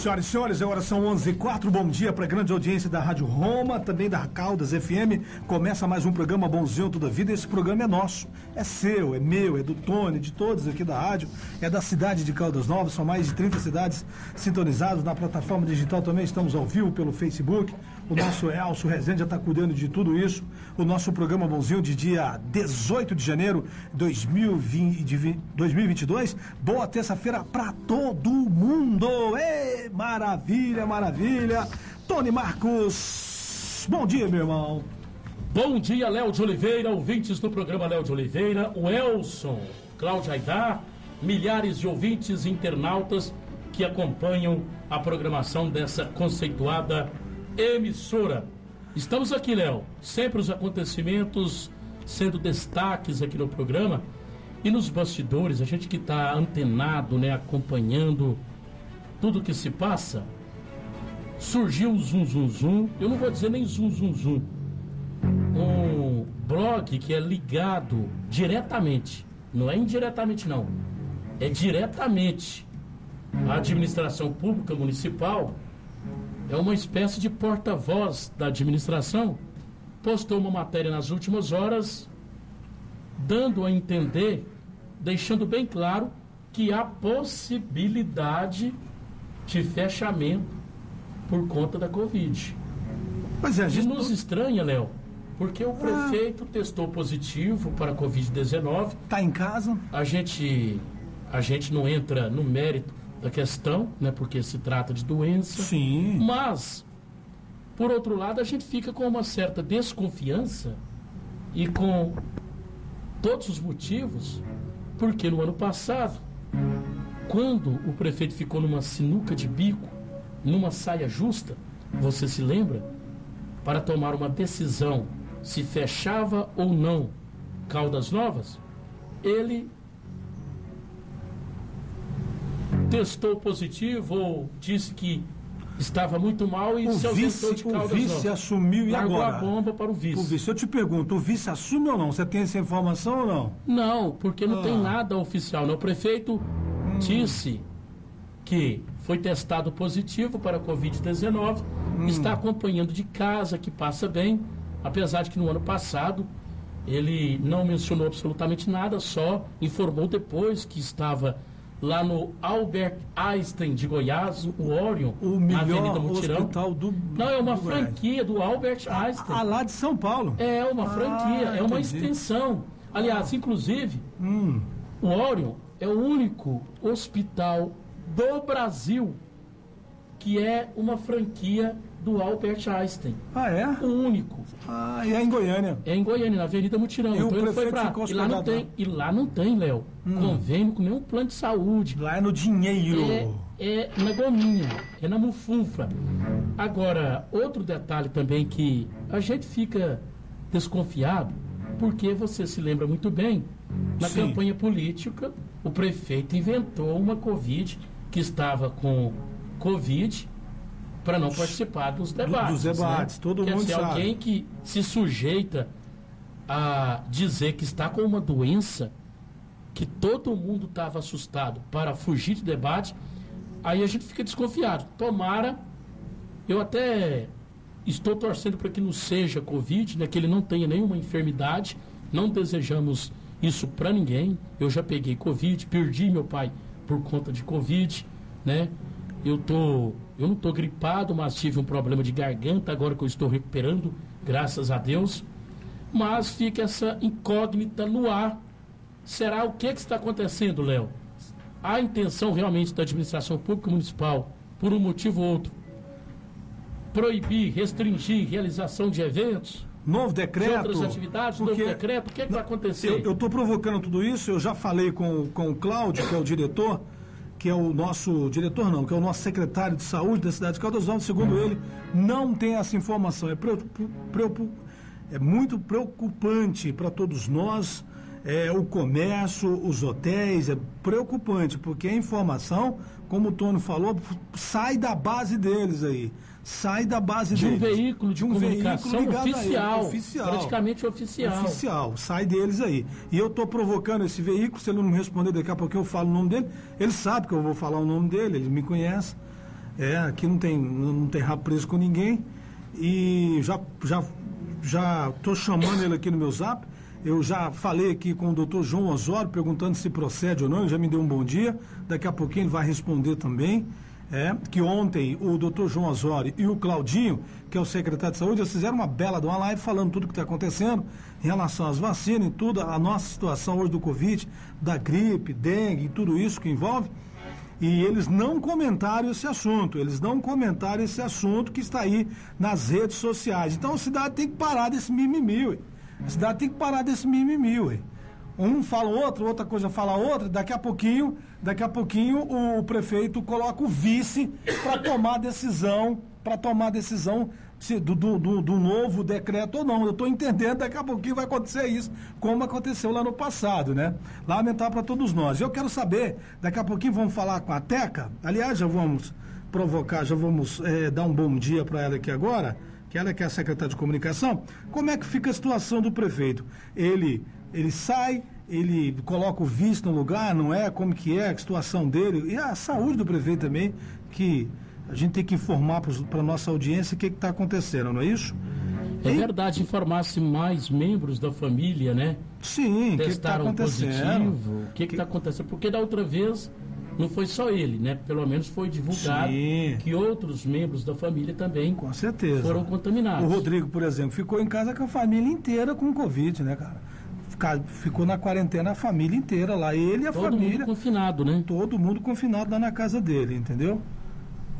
senhoras e senhores, agora são 11 h 04 Bom dia para a grande audiência da Rádio Roma, também da Caldas FM. Começa mais um programa Bonzinho Toda Vida. Esse programa é nosso, é seu, é meu, é do Tony, de todos aqui da rádio, é da cidade de Caldas Novas. São mais de 30 cidades sintonizadas na plataforma digital também. Estamos ao vivo pelo Facebook. O nosso Elcio Rezende já está cuidando de tudo isso. O nosso programa Bonzinho de dia 18 de janeiro de 2022. Boa terça-feira para todo mundo. Ei, maravilha, maravilha. Tony Marcos, bom dia, meu irmão. Bom dia, Léo de Oliveira, ouvintes do programa Léo de Oliveira, o Elson, Cláudia Aidar, milhares de ouvintes internautas que acompanham a programação dessa conceituada emissora. Estamos aqui, Léo, sempre os acontecimentos sendo destaques aqui no programa. E nos bastidores, a gente que está antenado, né, acompanhando tudo que se passa, surgiu o Zum Zum Zum, eu não vou dizer nem Zum Zum Zum, um blog que é ligado diretamente, não é indiretamente não, é diretamente à administração pública municipal é uma espécie de porta-voz da administração, postou uma matéria nas últimas horas, dando a entender, deixando bem claro que há possibilidade de fechamento por conta da Covid. Mas é, a gente... E nos estranha, Léo, porque o ah. prefeito ah. testou positivo para a Covid-19. Está em casa? A gente, a gente não entra no mérito da questão, né, porque se trata de doença. Sim. Mas, por outro lado, a gente fica com uma certa desconfiança e com todos os motivos, porque no ano passado, quando o prefeito ficou numa sinuca de bico, numa saia justa, você se lembra? Para tomar uma decisão se fechava ou não Caldas Novas, ele testou positivo ou disse que estava muito mal e o se ausentou de Caldas O vice assumiu e Largou agora? a bomba para o vice. O vice. Eu te pergunto, o vice assume ou não? Você tem essa informação ou não? Não, porque não ah. tem nada oficial. Né? O prefeito hum. disse que foi testado positivo para a Covid-19, hum. está acompanhando de casa, que passa bem, apesar de que no ano passado ele não mencionou absolutamente nada, só informou depois que estava lá no Albert Einstein de Goiás, o Orion, o melhor na Avenida Mutirão. hospital do Não, é uma do franquia do Albert Einstein. Ah, lá de São Paulo. É uma ah, franquia, é uma extensão. Aliás, inclusive, hum. o Orion é o único hospital do Brasil que é uma franquia do Albert Einstein. Ah, é? O único. Ah, e é em Goiânia. É em Goiânia, na Avenida Mutirão. E então ele foi pra. E lá não tem, e lá não tem, Léo, hum. convênio com nenhum plano de saúde. Lá é no dinheiro. É, é na gominha, é na mufunfa. Agora, outro detalhe também que a gente fica desconfiado, porque você se lembra muito bem, na Sim. campanha política, o prefeito inventou uma Covid que estava com Covid para não participar dos debates. Dos debates, né? todo Quer mundo dizer, sabe. alguém que se sujeita a dizer que está com uma doença que todo mundo estava assustado para fugir de debate, aí a gente fica desconfiado. Tomara, eu até estou torcendo para que não seja Covid, né, que ele não tenha nenhuma enfermidade, não desejamos isso para ninguém. Eu já peguei Covid, perdi meu pai por conta de Covid, né? Eu tô, eu não estou gripado, mas tive um problema de garganta agora que eu estou recuperando, graças a Deus. Mas fica essa incógnita no ar. Será o que, que está acontecendo, Léo? Há intenção realmente da administração pública municipal, por um motivo ou outro, proibir, restringir realização de eventos? Novo decreto. De outras atividades, porque, novo decreto, o que, que vai acontecer? Eu estou provocando tudo isso, eu já falei com, com o Cláudio, que é o diretor que é o nosso diretor, não, que é o nosso secretário de saúde da cidade de Caldas Novas, segundo ele, não tem essa informação. É, preocup, é muito preocupante para todos nós, é, o comércio, os hotéis, é preocupante, porque a informação, como o Tony falou, sai da base deles aí sai da base de um deles. veículo de, de um comunicação veículo oficial, oficial, praticamente oficial. Oficial, sai deles aí. E eu estou provocando esse veículo, se ele não me responder daqui a pouco eu falo o nome dele, ele sabe que eu vou falar o nome dele, ele me conhece. É, aqui não tem, não tem rabo preso com ninguém. E já já já estou chamando ele aqui no meu zap. Eu já falei aqui com o doutor João Osório, perguntando se procede ou não, ele já me deu um bom dia. Daqui a pouquinho ele vai responder também. É, que ontem o doutor João Osório e o Claudinho, que é o secretário de saúde, eles fizeram uma bela de uma live falando tudo o que está acontecendo em relação às vacinas e tudo, a nossa situação hoje do Covid, da gripe, dengue e tudo isso que envolve. E eles não comentaram esse assunto, eles não comentaram esse assunto que está aí nas redes sociais. Então a cidade tem que parar desse mimimi, ué. A cidade tem que parar desse mimimi, ué. Um fala outro, outra coisa fala outra, daqui a pouquinho, daqui a pouquinho o prefeito coloca o vice para tomar decisão, para tomar decisão se, do, do, do, novo decreto ou não. Eu estou entendendo, daqui a pouquinho vai acontecer isso, como aconteceu lá no passado, né? Lamentar para todos nós. Eu quero saber, daqui a pouquinho vamos falar com a Teca, aliás, já vamos provocar, já vamos é, dar um bom dia para ela aqui agora, que ela é que é a secretária de comunicação, como é que fica a situação do prefeito? Ele ele sai, ele coloca o vice no lugar, não é? Como que é a situação dele? E a saúde do prefeito também, que a gente tem que informar para a nossa audiência o que está acontecendo, não é isso? É e... verdade, informar-se mais membros da família, né? Sim, o que está acontecendo? positivo, o que está acontecendo? Porque da outra vez não foi só ele, né? Pelo menos foi divulgado Sim. que outros membros da família também com certeza. foram contaminados. O Rodrigo, por exemplo, ficou em casa com a família inteira com Covid, né, cara? Ficou na quarentena a família inteira lá. Ele e a todo família. Todo mundo confinado, né? Todo mundo confinado lá na casa dele, entendeu?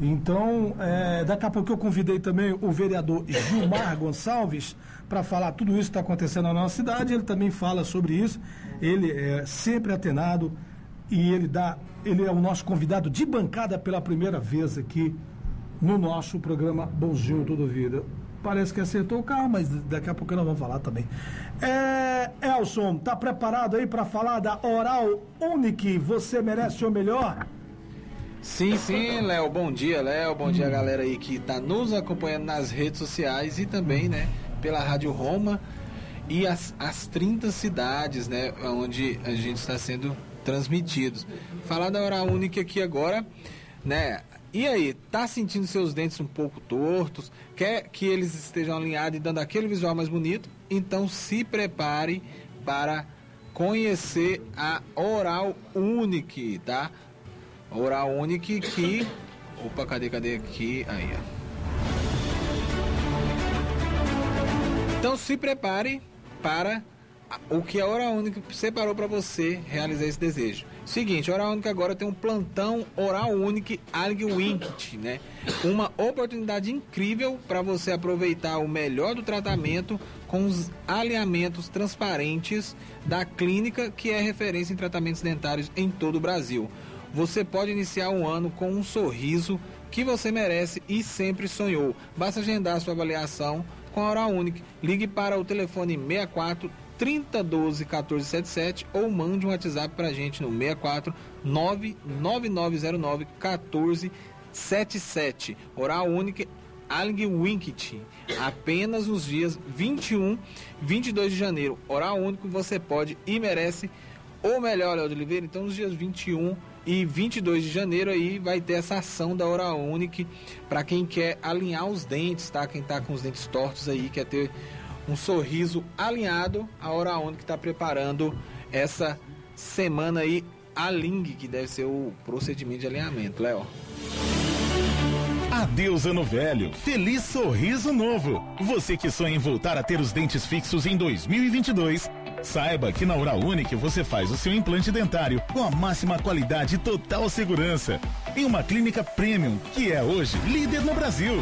Então, é, daqui a pouco eu convidei também o vereador Gilmar Gonçalves para falar tudo isso que está acontecendo na nossa cidade. Ele também fala sobre isso. Ele é sempre atenado e ele dá, ele é o nosso convidado de bancada pela primeira vez aqui no nosso programa Bonzinho Tudo Vida. Parece que acertou o carro, mas daqui a pouco nós vamos falar também. É, Elson, tá preparado aí para falar da Oral Unique? Você merece o melhor? Sim, sim, Léo. Bom dia, Léo. Bom dia, galera aí que está nos acompanhando nas redes sociais e também, né, pela Rádio Roma e as, as 30 cidades, né, onde a gente está sendo transmitidos. Falar da Hora Única aqui agora, né? E aí, tá sentindo seus dentes um pouco tortos? Quer que eles estejam alinhados e dando aquele visual mais bonito? Então se prepare para conhecer a Oral Unique, tá? Oral Unique que. Opa, cadê, cadê aqui? Aí, ó. Então se prepare para o que a Oral Única separou para você realizar esse desejo. Seguinte, Oral Única agora tem um plantão Oral Único Alg Winked, né? Uma oportunidade incrível para você aproveitar o melhor do tratamento com os alinhamentos transparentes da clínica que é referência em tratamentos dentários em todo o Brasil você pode iniciar um ano com um sorriso que você merece e sempre sonhou. Basta agendar sua avaliação com a Hora Única. Ligue para o telefone 64 3012 1477 ou mande um WhatsApp para a gente no 64 99909 1477. Oral Única Alg Winkit. Apenas nos dias 21 22 de janeiro. Oral único você pode e merece o melhor, Léo de Oliveira. Então, nos dias 21 e 22 de janeiro aí vai ter essa ação da Hora Unique para quem quer alinhar os dentes, tá? Quem tá com os dentes tortos aí, quer ter um sorriso alinhado, a Hora Unique está preparando essa semana aí a Ling, que deve ser o procedimento de alinhamento, Léo. Adeus ano velho, feliz sorriso novo. Você que sonha em voltar a ter os dentes fixos em 2022, Saiba que na Oral Unique você faz o seu implante dentário com a máxima qualidade e total segurança. Em uma clínica premium, que é hoje líder no Brasil.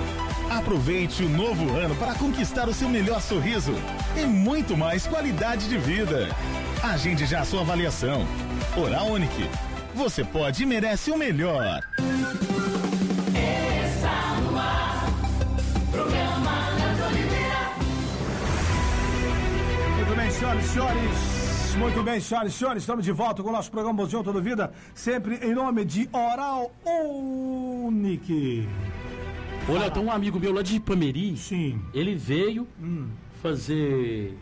Aproveite o novo ano para conquistar o seu melhor sorriso e muito mais qualidade de vida. Agende já a sua avaliação. Oral Unique. Você pode e merece o melhor. senhoras e senhores. Muito bem, senhoras e senhores, estamos de volta com o nosso programa Bom Toda Vida, sempre em nome de Oral Unique. Olha, tem um amigo meu lá de Ipameri. Sim. Ele veio hum. fazer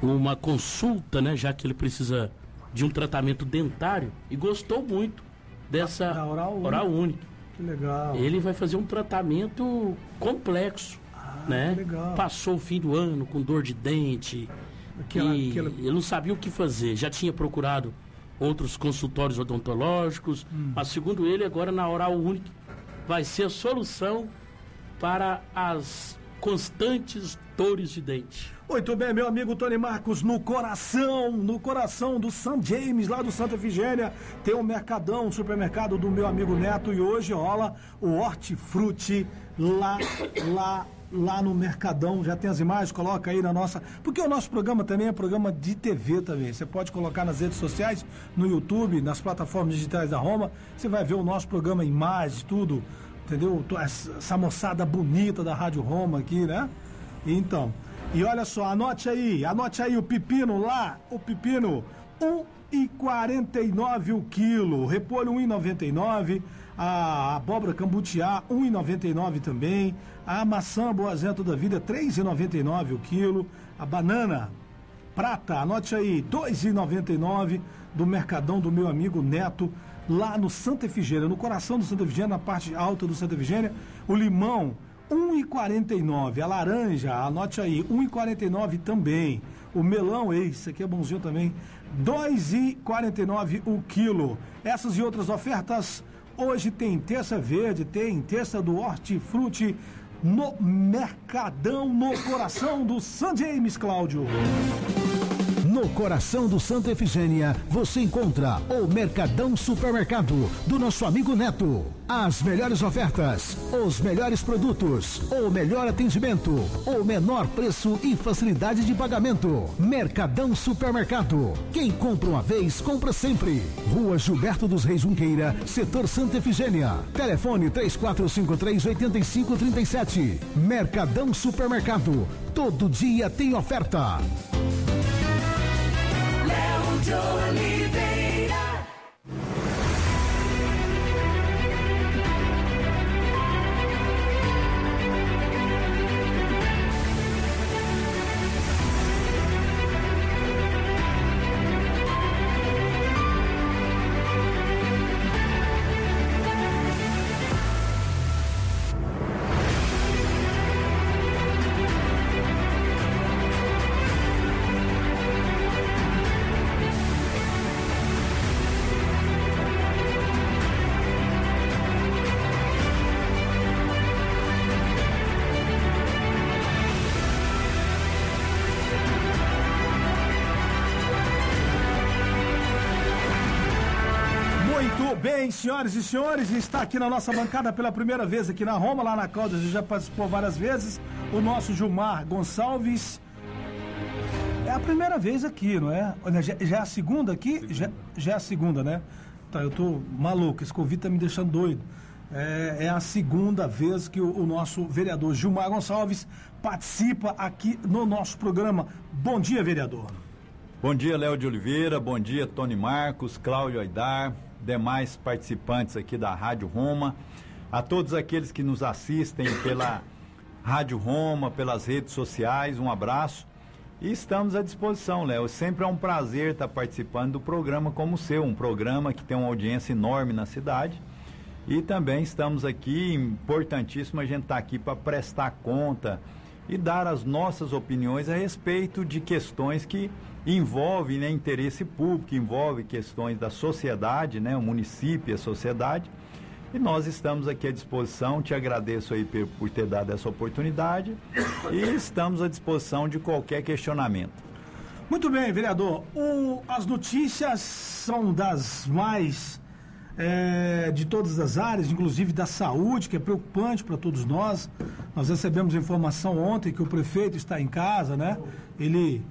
uma consulta, né? Já que ele precisa de um tratamento dentário e gostou muito dessa da Oral, Oral Unique. Que legal. Ele vai fazer um tratamento complexo. Ah, né? que legal. Passou o fim do ano com dor de dente. Aquela- e aquela- ele não sabia o que fazer. Já tinha procurado outros consultórios odontológicos, Hum. mas segundo ele, agora na Oral Única vai ser a solução para as constantes dores de dente. Muito bem, meu amigo Tony Marcos, no coração, no coração do St. James, lá do Santa Efigênia, tem um mercadão, um supermercado do meu amigo Neto e hoje rola o Hortifruti lá, lá, lá no Mercadão. Já tem as imagens, coloca aí na nossa. Porque o nosso programa também é programa de TV também. Você pode colocar nas redes sociais, no YouTube, nas plataformas digitais da Roma, você vai ver o nosso programa imagens, tudo. Entendeu? Essa moçada bonita da Rádio Roma aqui, né? Então, e olha só, anote aí, anote aí o pepino lá, o pepino, 1,49 o quilo, repolho 1,99, a abóbora cambutiá 1,99 também, a maçã boazento da vida 3,99 o quilo, a banana prata, anote aí, 2,99 do Mercadão do meu amigo Neto, lá no Santa Efigênia, no coração do Santa Efigênia, na parte alta do Santa Efigênia, o limão 1,49. A laranja, anote aí, 1,49 também. O melão, esse aqui é bonzinho também, 2,49 o quilo. Essas e outras ofertas, hoje tem terça verde, tem terça do hortifruti no Mercadão, no coração do San James, Cláudio. No coração do Santa Efigênia, você encontra o Mercadão Supermercado do nosso amigo Neto. As melhores ofertas, os melhores produtos, o melhor atendimento, o menor preço e facilidade de pagamento. Mercadão Supermercado. Quem compra uma vez, compra sempre. Rua Gilberto dos Reis Junqueira, setor Santa Efigênia. Telefone 3453-8537. Mercadão Supermercado. Todo dia tem oferta. Léo de Oliveira. Bem, senhoras e senhores, está aqui na nossa bancada pela primeira vez aqui na Roma, lá na Caldas, já participou várias vezes, o nosso Gilmar Gonçalves. É a primeira vez aqui, não é? Olha, já, já é a segunda aqui? Já, já é a segunda, né? Tá, eu tô maluco, esse Covid tá me deixando doido. É, é a segunda vez que o, o nosso vereador Gilmar Gonçalves participa aqui no nosso programa. Bom dia, vereador. Bom dia, Léo de Oliveira. Bom dia, Tony Marcos, Cláudio Aidar, demais participantes aqui da Rádio Roma. A todos aqueles que nos assistem pela Rádio Roma, pelas redes sociais, um abraço. E estamos à disposição, Léo. Sempre é um prazer estar participando do programa como o seu, um programa que tem uma audiência enorme na cidade. E também estamos aqui, importantíssimo a gente estar aqui para prestar conta e dar as nossas opiniões a respeito de questões que envolvem né, interesse público, envolvem questões da sociedade, né, o município a sociedade. E nós estamos aqui à disposição, te agradeço aí por, por ter dado essa oportunidade e estamos à disposição de qualquer questionamento. Muito bem, vereador. O- as notícias são das mais é, de todas as áreas, inclusive da saúde, que é preocupante para todos nós. Nós recebemos informação ontem que o prefeito está em casa, né? Ele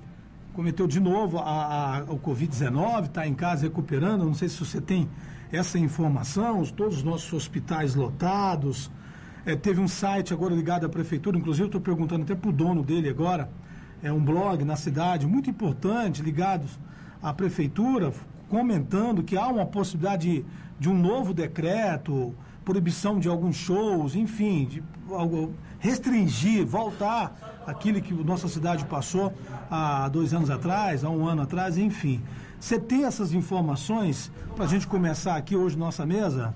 cometeu de novo a, a- o Covid-19, está em casa recuperando. Não sei se você tem essa informação. Todos os nossos hospitais lotados. É, teve um site agora ligado à prefeitura, inclusive estou perguntando até para o dono dele agora. É um blog na cidade muito importante, ligados à prefeitura, comentando que há uma possibilidade de, de um novo decreto, proibição de alguns shows, enfim, de algo- restringir, voltar aquilo que nossa cidade passou há dois anos atrás, há um ano atrás, enfim. Você tem essas informações para a gente começar aqui hoje nossa mesa?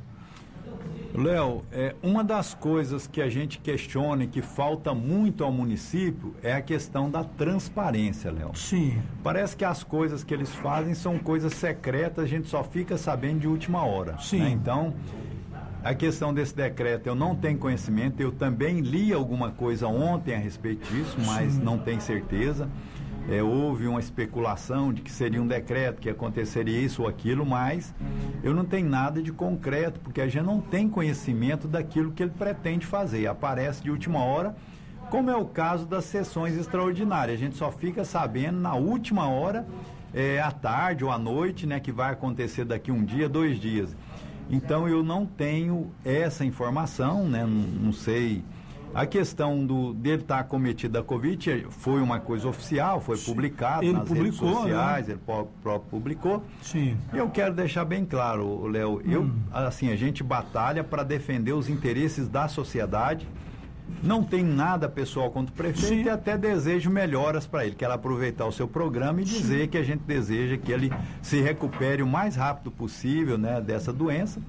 Léo, é, uma das coisas que a gente questiona e que falta muito ao município é a questão da transparência, Léo. Sim. Parece que as coisas que eles fazem são coisas secretas, a gente só fica sabendo de última hora. Sim. né? Então, a questão desse decreto eu não tenho conhecimento, eu também li alguma coisa ontem a respeito disso, mas não tenho certeza. É, houve uma especulação de que seria um decreto, que aconteceria isso ou aquilo, mas eu não tenho nada de concreto, porque a gente não tem conhecimento daquilo que ele pretende fazer. Aparece de última hora, como é o caso das sessões extraordinárias. A gente só fica sabendo na última hora, é, à tarde ou à noite, né, que vai acontecer daqui um dia, dois dias. Então eu não tenho essa informação, né, não, não sei. A questão do, dele estar acometido da Covid foi uma coisa oficial, foi publicado Ele nas redes publicou, né? sociais, ele pró- próprio publicou. Sim. Eu quero deixar bem claro, Léo, eu, assim, a gente batalha para defender os interesses da sociedade. Não tem nada pessoal contra o prefeito Sim. e até desejo melhoras para ele. Quero aproveitar o seu programa e dizer que a gente deseja que ele se recupere o mais rápido possível né, dessa doença.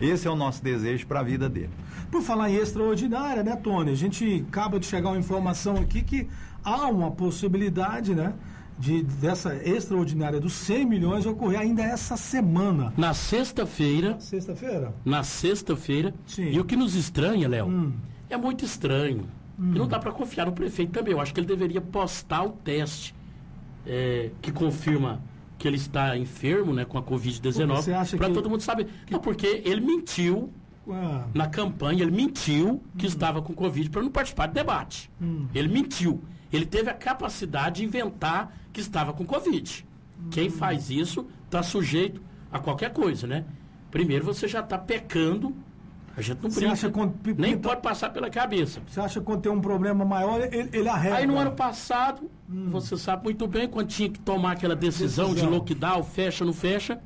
Esse é o nosso desejo para a vida dele. Por falar em extraordinária, né, Tony? A gente acaba de chegar uma informação aqui que há uma possibilidade, né? De, dessa extraordinária dos 100 milhões ocorrer ainda essa semana. Na sexta-feira, Sexta-feira? na sexta-feira, Sim. e o que nos estranha, Léo, Hum. É muito estranho. E não dá para confiar no prefeito também. Eu acho que ele deveria postar o teste é, que confirma que ele está enfermo, né, com a Você Covid-19, acha para que- todo mundo saber. Não, porque ele mentiu Ah, na campanha, ele mentiu que estava com Covid para não participar do debate. Ele mentiu. Ele teve a capacidade de inventar que estava com Covid. Quem faz isso está sujeito a qualquer coisa, né? Primeiro você já está pecando. A gente não brinca, acha quando nem pinta- pode passar pela cabeça. você acha que quando tem um problema maior, ele, ele arrega? Aí no ano passado, você sabe muito bem, quando tinha que tomar aquela decisão, Decisão. de lockdown, fecha, não fecha,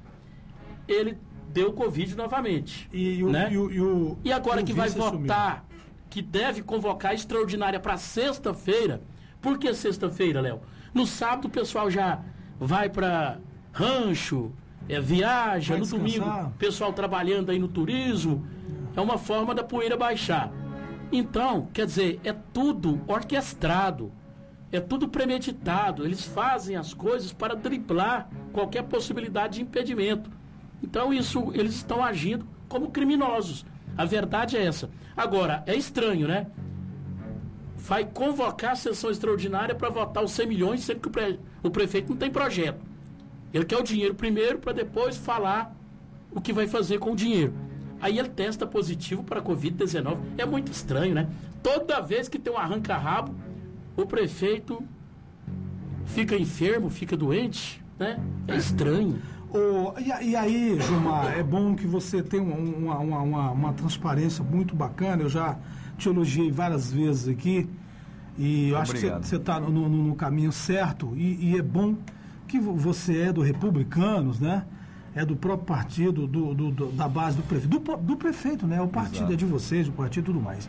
ele deu Covid novamente. E, o, né? e, o, e, o- E agora e que vai votar, que deve convocar a extraordinária para sexta-feira. Por que sexta-feira, Léo? No sábado o pessoal já vai para rancho, é, viaja, Vai no domingo descansar. o pessoal trabalhando aí no turismo. É uma forma da poeira baixar. Então, quer dizer, é tudo orquestrado. É tudo premeditado. Eles fazem as coisas para driblar qualquer possibilidade de impedimento. Então, isso, eles estão agindo como criminosos. A verdade é essa. Agora, é estranho, né? Vai convocar a sessão extraordinária para votar os 100 milhões, sendo que o, pre- o prefeito não tem projeto. Ele quer o dinheiro primeiro para depois falar o que vai fazer com o dinheiro. Aí ele testa positivo para a Covid-19. É muito estranho, né? Toda vez que tem um arranca-rabo, o prefeito fica enfermo, fica doente, né? É estranho. Ô, e, e aí, Gilmar, é bom que você tem um- uma, uma, uma, uma transparência muito bacana. Eu já te elogiei várias vezes aqui. E eu acho que você está no, no- no caminho certo. E, e é bom que vo- você é do Republicanos, né? É do próprio partido, do, do- do- da base do prefeito. Do, do prefeito, né? O partido Exato. é de vocês, o partido e tudo mais.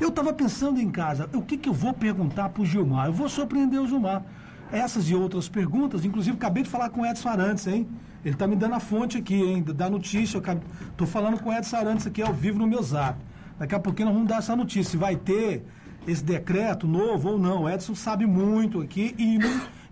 Eu estava pensando em casa, o que, que eu vou perguntar para o Gilmar? Eu vou surpreender o Gilmar. Essas e outras perguntas, inclusive acabei de falar com o Edson Arantes, hein? Ele está me dando a fonte aqui, hein? Da notícia. Eu estou falando com o Edson Arantes aqui ao vivo no meu zap. Daqui a pouquinho nós vamos dar essa notícia. Se vai ter esse decreto novo ou não. O Edson sabe muito aqui. E,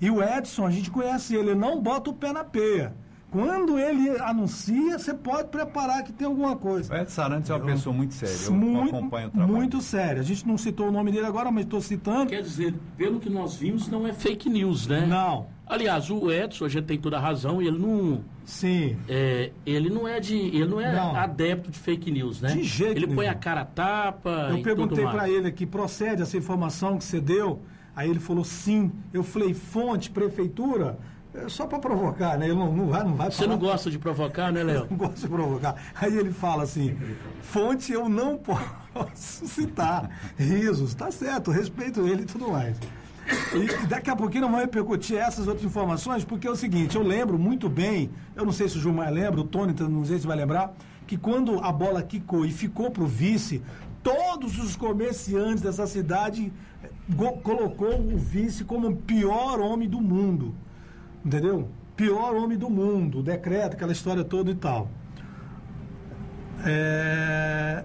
e o Edson, a gente conhece ele, ele não bota o pé na peia. Quando ele anuncia, você pode preparar que tem alguma coisa. O Edson Sarantes é uma pessoa muito séria, eu muito, acompanho o trabalho. muito sério. A gente não citou o nome dele agora, mas estou citando. Quer dizer, pelo que nós vimos, não é fake news, né? Não. Aliás, o Edson, a gente tem toda a razão, ele não. Sim. É, ele não é de. Ele não é Não. adepto de fake news, né? De jeito Ele põe nenhum. a cara a tapa. Eu e perguntei para ele aqui, procede essa informação que você deu? Aí ele falou sim. Eu falei, fonte, prefeitura? É só para provocar, né? Ele não, não vai, não vai Você falar. não gosta de provocar, né, Léo? Não gosto de provocar. Aí ele fala assim: fonte eu não posso citar. Risos, tá certo, respeito ele e tudo mais. E daqui a pouquinho nós vamos repercutir essas outras informações, porque é o seguinte, eu lembro muito bem, eu não sei se o Gilmar lembra, o Tony não sei se vai lembrar, que quando a bola quicou e ficou pro vice, todos os comerciantes dessa cidade colocou o vice como o pior homem do mundo. Entendeu? Pior homem do mundo, decreto, aquela história toda e tal. É,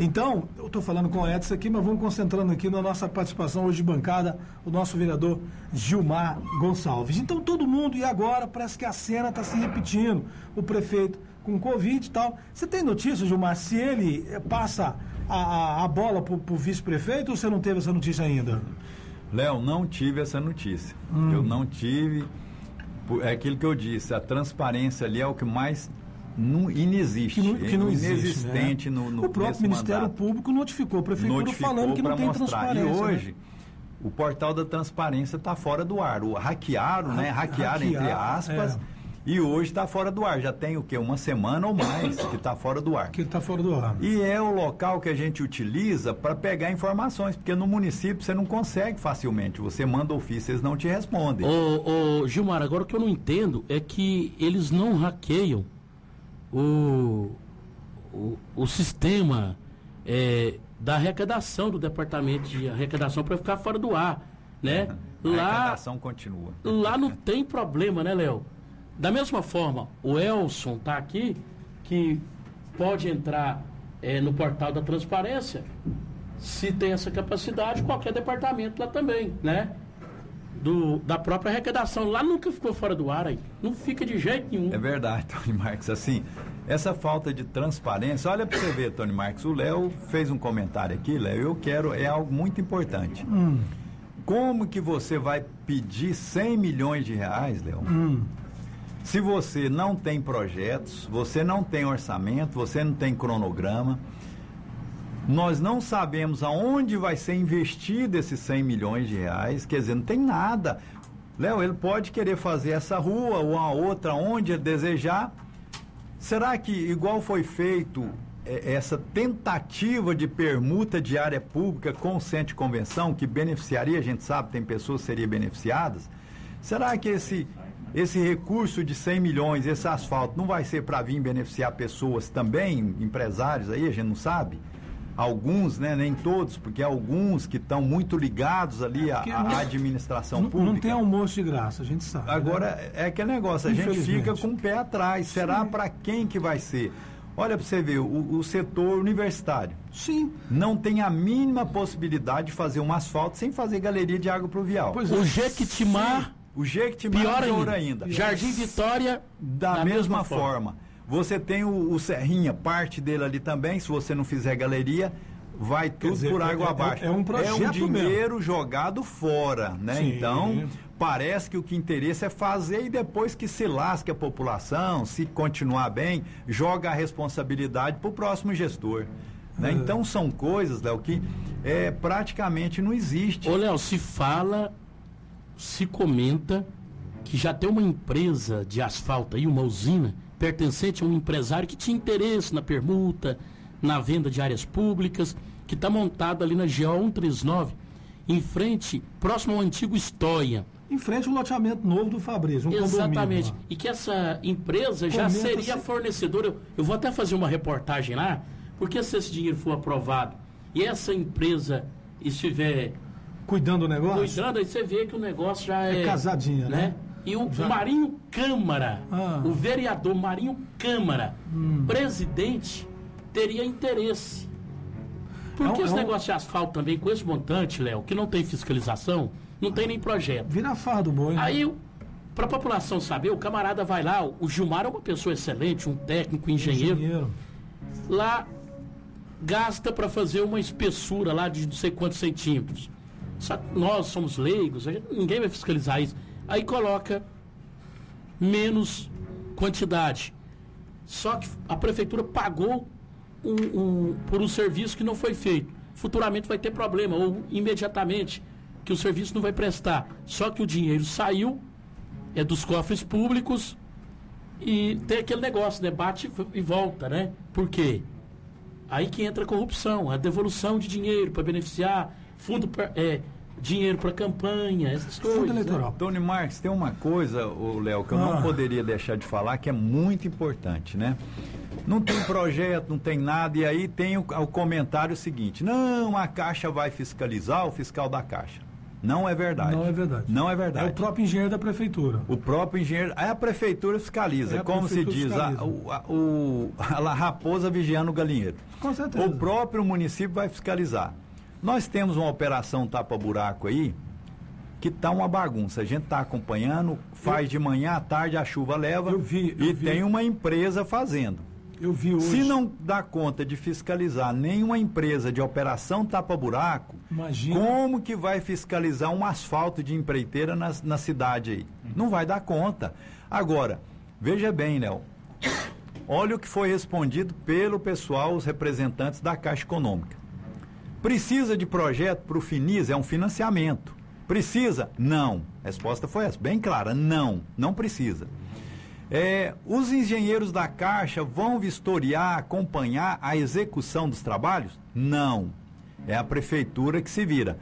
Então, eu estou falando com o Edson aqui, mas vamos concentrando aqui na nossa participação hoje de bancada, o nosso vereador Gilmar Gonçalves. Então, todo mundo, e agora parece que a cena está se repetindo. O prefeito com Covid e tal. Você tem notícia, Gilmar, se ele passa a, a- a bola para o vice-prefeito ou você não teve essa notícia ainda? Léo, não tive essa notícia. Hum. Eu não tive. É aquilo que eu disse, a transparência ali é o que mais não, inexiste. Que não, que não é existe. inexistente né? no, no O próprio Ministério mandato. Público notificou a prefeitura Notificou falando que não tem mostrar. transparência. E né? hoje, o portal da transparência está fora do ar. O hackearam, né? Ha- Hackearam, entre hackear, aspas. é. E hoje está fora do ar. Já tem o quê? Uma semana ou mais que está fora do ar. Que está fora do ar. E é o local que a gente utiliza para pegar informações, porque no município você não consegue facilmente. Você manda ofício, eles não te respondem. Ô, ô, Gilmar, agora o que eu não entendo é que eles não hackeiam o, o, o sistema é, da arrecadação do departamento de arrecadação para ficar fora do ar, né? A Lá, arrecadação continua. lá não tem problema, né, Léo? Da mesma forma, o Elson tá aqui, que pode entrar é, no portal da transparência, se tem essa capacidade, qualquer departamento lá também, né? Do, da própria arrecadação. Lá nunca ficou fora do ar aí. Não fica de jeito nenhum. É verdade, Tony Marques. Assim, essa falta de transparência, olha para você ver, Tony Marques. O Léo fez um comentário aqui, Léo. Eu quero, é algo muito importante. Como que você vai pedir 100 milhões de reais, Léo? Se você não tem projetos, você não tem orçamento, você não tem cronograma, nós não sabemos aonde vai ser investido esses 100 milhões de reais, quer dizer, não tem nada. Léo, ele pode querer fazer essa rua ou a outra onde ele desejar. Será que, igual foi feito é, essa tentativa de permuta de área pública com centro de convenção, que beneficiaria, a gente sabe, tem pessoas que seriam beneficiadas, será que esse, esse recurso de 100 milhões, esse asfalto, não vai ser para vir beneficiar pessoas também, empresários aí, a gente não sabe? Alguns, né, nem todos, porque alguns que estão muito ligados ali à, Porque à administração Não, pública. não tem almoço de graça, a gente sabe. Agora, né? é aquele negócio, a gente fica com o pé atrás. Será para quem que vai ser? Olha para você ver, o, o setor universitário Sim. não tem a mínima possibilidade de fazer um asfalto sem fazer galeria de água pluvial. Pois é. O Jequitimar, O Jequitimar pior pior ainda. ainda. Jardim Vitória, Da, mesma, forma. Você tem o, o Serrinha, parte dele ali também, se você não fizer galeria, vai tudo dizer, por é- água é- abaixo. é um projeto dinheiro jogado fora, né? Sim. Então, parece que o que interessa é fazer e depois que se lasque a população, se continuar bem, joga a responsabilidade para o próximo gestor. né? Então, são coisas, Léo, que é, praticamente não existe. Ô, Léo, se fala, se comenta que já tem uma empresa de asfalto aí, uma usina, pertencente a um empresário que tinha interesse na permuta, na venda de áreas públicas, que está montada ali na GO 139, em frente, próximo ao antigo Estóia. Em frente ao loteamento novo do Fabrício, um Exatamente. E que essa empresa já seria fornecedora. Eu, eu vou até fazer uma reportagem lá, porque se esse dinheiro for aprovado e essa empresa estiver Cuidando do negócio? cuidando, aí você vê que o negócio já é. É casadinha, né? E o, Já- Marinho Câmara, Ah. Hum. o vereador Marinho Câmara, presidente, teria interesse. Porque É um- esse é um- negócio de asfalto também, com esse montante, Léo, que não tem fiscalização, não tem nem projeto. Vira farra do boi. né? Aí, para a população saber, o camarada vai lá, o Gilmar é uma pessoa excelente, um técnico, engenheiro, Dinheiro. lá gasta para fazer uma espessura lá de não sei quantos centímetros. Só que nós somos leigos, ninguém vai fiscalizar isso. Aí coloca menos quantidade. Só que a prefeitura pagou um- um- por um serviço que não foi feito. Futuramente vai ter problema, ou imediatamente, que o serviço não vai prestar. Só que o dinheiro saiu, é dos cofres públicos, e tem aquele negócio, né? Bate e volta, né? Por quê? Aí que entra a corrupção, a devolução de dinheiro para beneficiar, fundo pra, é, dinheiro para campanha, essas coisas. Fundo né? eleitoral. Tony Marques, tem uma coisa, o Léo, que eu Ah. não poderia deixar de falar, que é muito importante, né? Não tem projeto, não tem nada, e aí tem o, o comentário seguinte: não, a Caixa vai fiscalizar, o fiscal da Caixa. Não é verdade. Não é verdade. Não é É verdade. o próprio engenheiro da prefeitura. O próprio engenheiro. Aí a prefeitura fiscaliza, É, a como prefeitura se diz, a, o, a, o- a raposa vigiando o galinheiro. Com certeza. O próprio município vai fiscalizar. Nós temos uma operação tapa-buraco aí que tá uma bagunça. A gente tá acompanhando, faz de manhã à tarde, a chuva leva. Eu vi, eu e vi. tem uma empresa fazendo. Eu vi hoje. Se não dá conta de fiscalizar nenhuma empresa de operação tapa-buraco, como que vai fiscalizar um asfalto de empreiteira na, na cidade aí? Não vai dar conta. Agora, veja bem, Léo. Olha o que foi respondido pelo pessoal, os representantes da Caixa Econômica. Precisa de projeto para o Finis? É um financiamento. Precisa? Não. A resposta foi essa, bem clara: não, não precisa. É, os engenheiros da Caixa vão vistoriar, acompanhar a execução dos trabalhos? Não. É a prefeitura que se vira.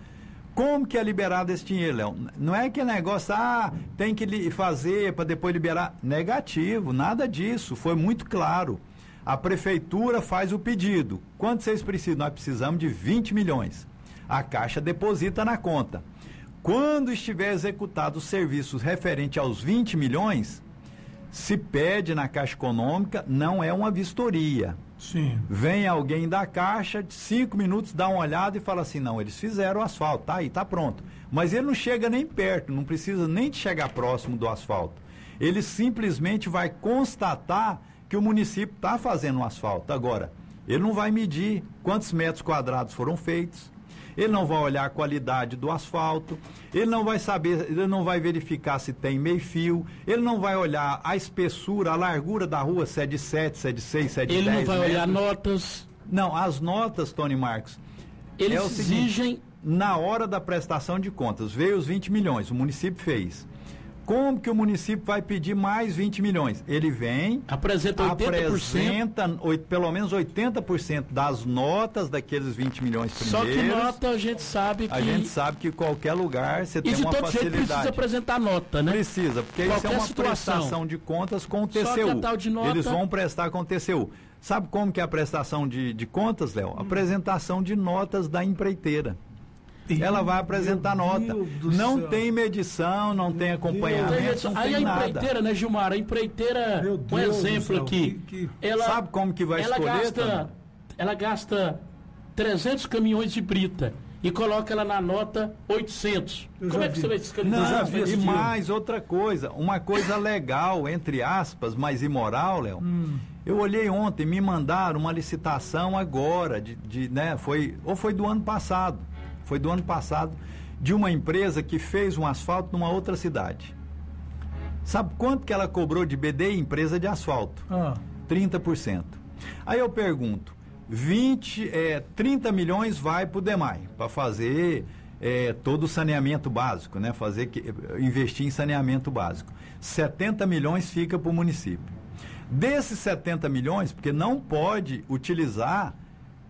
Como que é liberado esse dinheiro, Léo? Não é que negócio, ah, tem que fazer para depois liberar. Negativo, nada disso. Foi muito claro. A prefeitura faz o pedido. Quanto vocês precisam? Nós precisamos de 20 milhões. A Caixa deposita na conta. Quando estiver executado os serviços referente aos 20 milhões, se pede na Caixa Econômica, não é uma vistoria. Sim. Vem alguém da Caixa, de cinco minutos, dá uma olhada e fala assim: não, eles fizeram o asfalto, tá aí, tá pronto. Mas ele não chega nem perto, não precisa nem de chegar próximo do asfalto. Ele simplesmente vai constatar que o município está fazendo um asfalto. Agora, ele não vai medir quantos metros quadrados foram feitos, ele não vai olhar a qualidade do asfalto, ele não vai saber, ele não vai verificar se tem meio fio, ele não vai olhar a espessura, a largura da rua, se é de 7, se é de 6, se é de Ele 10 não vai olhar metros. notas. Não, as notas, Tony Marcos, Eles É o seguinte, exigem. na hora da prestação de contas, veio os 20 milhões, o município fez. Como que o município vai pedir mais 20 milhões? Ele vem, Apresenta 80%. apresenta pelo menos 80% das notas daqueles 20 milhões Só primeiros. que nota a gente sabe que. A gente sabe que qualquer lugar você e tem de uma todo jeito precisa facilidade. apresentar nota, né? Precisa, porque isso é Qualquer uma situação. prestação de contas com o Só TCU. a tal de nota- Eles vão prestar com o TCU. Sabe como que é a prestação de, de contas, Léo? Hum. Apresentação de notas da empreiteira. Ela vai apresentar Meu nota. Não céu. tem medição, não tem acompanhamento, não Aí tem a nada. empreiteira, né, Gilmar? A empreiteira, Meu um exemplo aqui. que- que- Ela, Sabe como que vai ela escolher, gasta, ela gasta 300 caminhões de brita e coloca ela na nota 800. Eu Como é que vi. você vai fiscalizar? Não, esse e mais outra coisa, uma coisa legal, entre aspas, mas imoral, Léo. Hum. Eu olhei ontem, me mandaram uma licitação agora, de, de, né, foi, ou foi do ano passado, foi do ano passado, de uma empresa que fez um asfalto numa outra cidade. Sabe quanto que ela cobrou de BD, empresa de asfalto? Ah, 30%. Aí eu pergunto, 20, é, 30 milhões vai para o DEMAI, para fazer é, todo o saneamento básico, né? Fazer que, investir em saneamento básico. 70 milhões fica para o município. Desses 70 milhões, porque não pode utilizar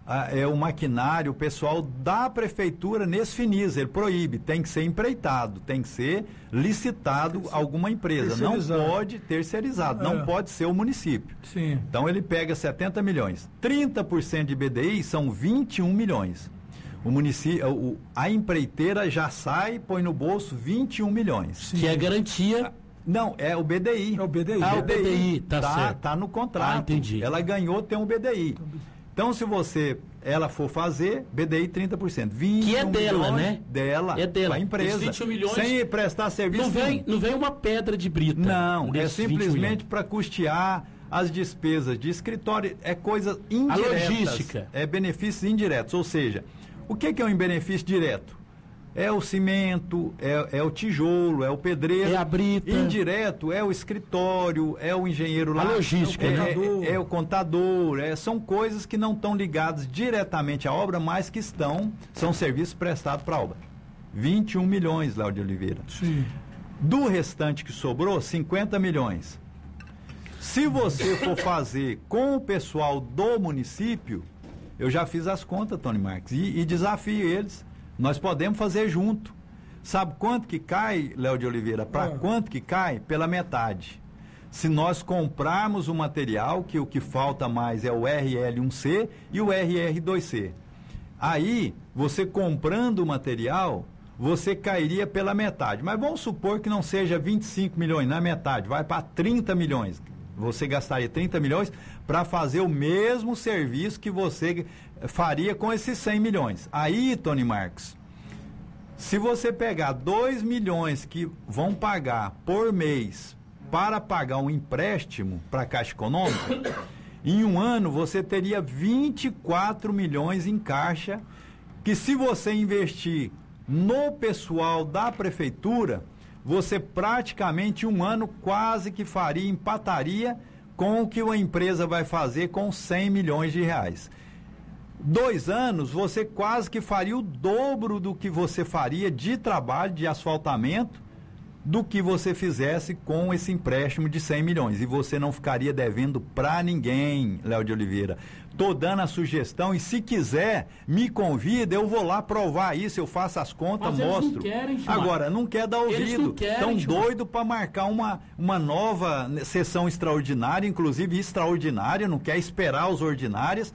ah, é, o maquinário, o pessoal da prefeitura nesse finis, ele proíbe, tem que ser empreitado, tem que ser licitado alguma empresa, não pode terceirizado, não É. pode ser o município. sim. Então ele pega 70 milhões. 30% de BDI são 21 milhões. O município, o- a empreiteira já sai, põe no bolso 21 milhões. Que é garantia. Não, é o BDI. É o BDI. Ah, o BDI, tá tá, certo. tá no contrato. Ah, entendi. Ela ganhou, tem um BDI. Então, se você ela for fazer, BDI 30%. 21 Que é dela, né? Dela. É dela. A empresa. Esses 21 milhões- Sem prestar serviço Não vem, não vem uma pedra de brita. Não, é nesses 20 milhões. simplesmente para custear as despesas de escritório. É coisa indireta. logística. É benefícios indiretos. Ou seja, o que, que é um benefício direto? É o cimento, é, é o tijolo, é o pedreiro. É a brita. Indireto é o escritório, é o engenheiro lá. A logística, é, né? é, é o contador. é- são coisas que não estão ligadas diretamente à obra, mas que estão, são serviços prestados para a obra. 21 milhões, Léo de Oliveira. Sim. Do restante que sobrou, 50 milhões. Se você for fazer com o pessoal do município, eu já fiz as contas, Tony Marques, e, e desafio eles. Nós podemos fazer junto. Sabe quanto que cai, Léo de Oliveira? Para Ah. quanto que cai? Pela metade. Se nós comprarmos o material, que o que falta mais é o RL1C e o RR2C. Aí, você comprando o material, você cairia pela metade. Mas vamos supor que não seja 25 milhões, na metade, vai para 30 milhões. Você gastaria 30 milhões para fazer o mesmo serviço que você faria com esses 100 milhões. Aí, Tony Marcos, se você pegar 2 milhões que vão pagar por mês para pagar um empréstimo para a Caixa Econômica, em um ano você teria 24 milhões em caixa, que se você investir no pessoal da prefeitura, você praticamente um ano quase que faria, empataria com o que uma empresa vai fazer com 100 milhões de reais. Dois anos, você quase que faria o dobro do que você faria de trabalho de asfaltamento do que você fizesse com esse empréstimo de 100 milhões. E você não ficaria devendo para ninguém, Léo de Oliveira. Tô dando a sugestão e se quiser, me convida, eu vou lá provar isso, eu faço as contas, Mas eles não mostro. querem. Agora, não quer dar ouvido. querem, Tão Gilmar. doido para marcar uma, uma nova sessão extraordinária, inclusive extraordinária, não quer esperar os ordinários.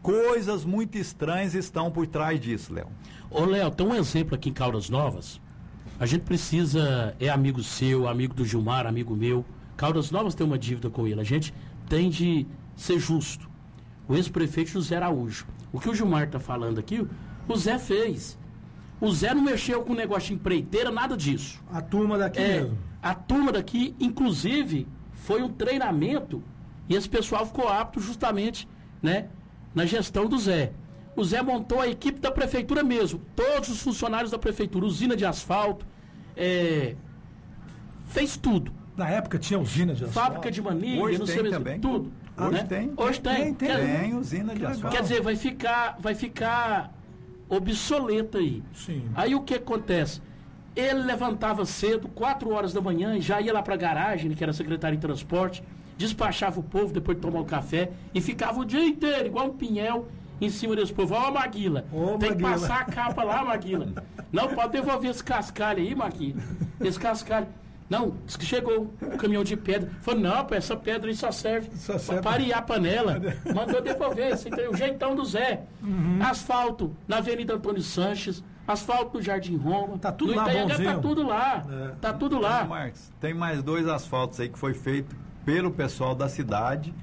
Coisas muito estranhas estão por trás disso, Léo. Ô, Léo, tem um exemplo aqui em Caldas Novas. A gente precisa, é amigo seu, amigo do Gilmar, amigo meu. Caldas Novas tem uma dívida com ele. A gente tem de ser justo. O ex-prefeito José Araújo. O que o Gilmar está falando aqui, o Zé fez. O Zé não mexeu com negócio de empreiteira, nada disso. A turma daqui É, mesmo. a turma daqui, inclusive, foi um treinamento e esse pessoal ficou apto justamente, né, na gestão do Zé. O Zé montou a equipe da prefeitura mesmo, todos os funcionários da prefeitura, usina de asfalto, é, fez tudo. Na época tinha usina de asfalto. Fábrica de manilha, Hoje não tem sei mesmo, também. tudo. Hoje né? tem. Hoje tem. Tem, tem. Quer- Tem usina de asfalto. Quer dizer, vai ficar, vai ficar obsoleta aí. Sim. Aí o que acontece? Ele levantava cedo, 4 horas da manhã, já ia lá para a garagem, ele que era secretário de transporte, despachava o povo depois de tomar o café e ficava o dia inteiro, igual um pinhel, em cima desse povo. Ó, Maguila, Ô, tem Maguila. que passar a capa lá, Maguila. Não, pode devolver esse cascalho aí, Maguila. Esse cascalho. Não, diz que chegou o caminhão de pedra. Falou, não, pô, essa pedra aí só serve Só serve- para arear a panela. Mandou devolver, esse tem o jeitão do Zé. Uhum. Asfalto na Avenida Antônio Sanches, asfalto no Jardim Roma. Tá tudo no lá, bonzinho. tá tudo lá. É. Tá tudo lá. Marcos, tem mais dois asfaltos aí que foi feito pelo pessoal da cidade.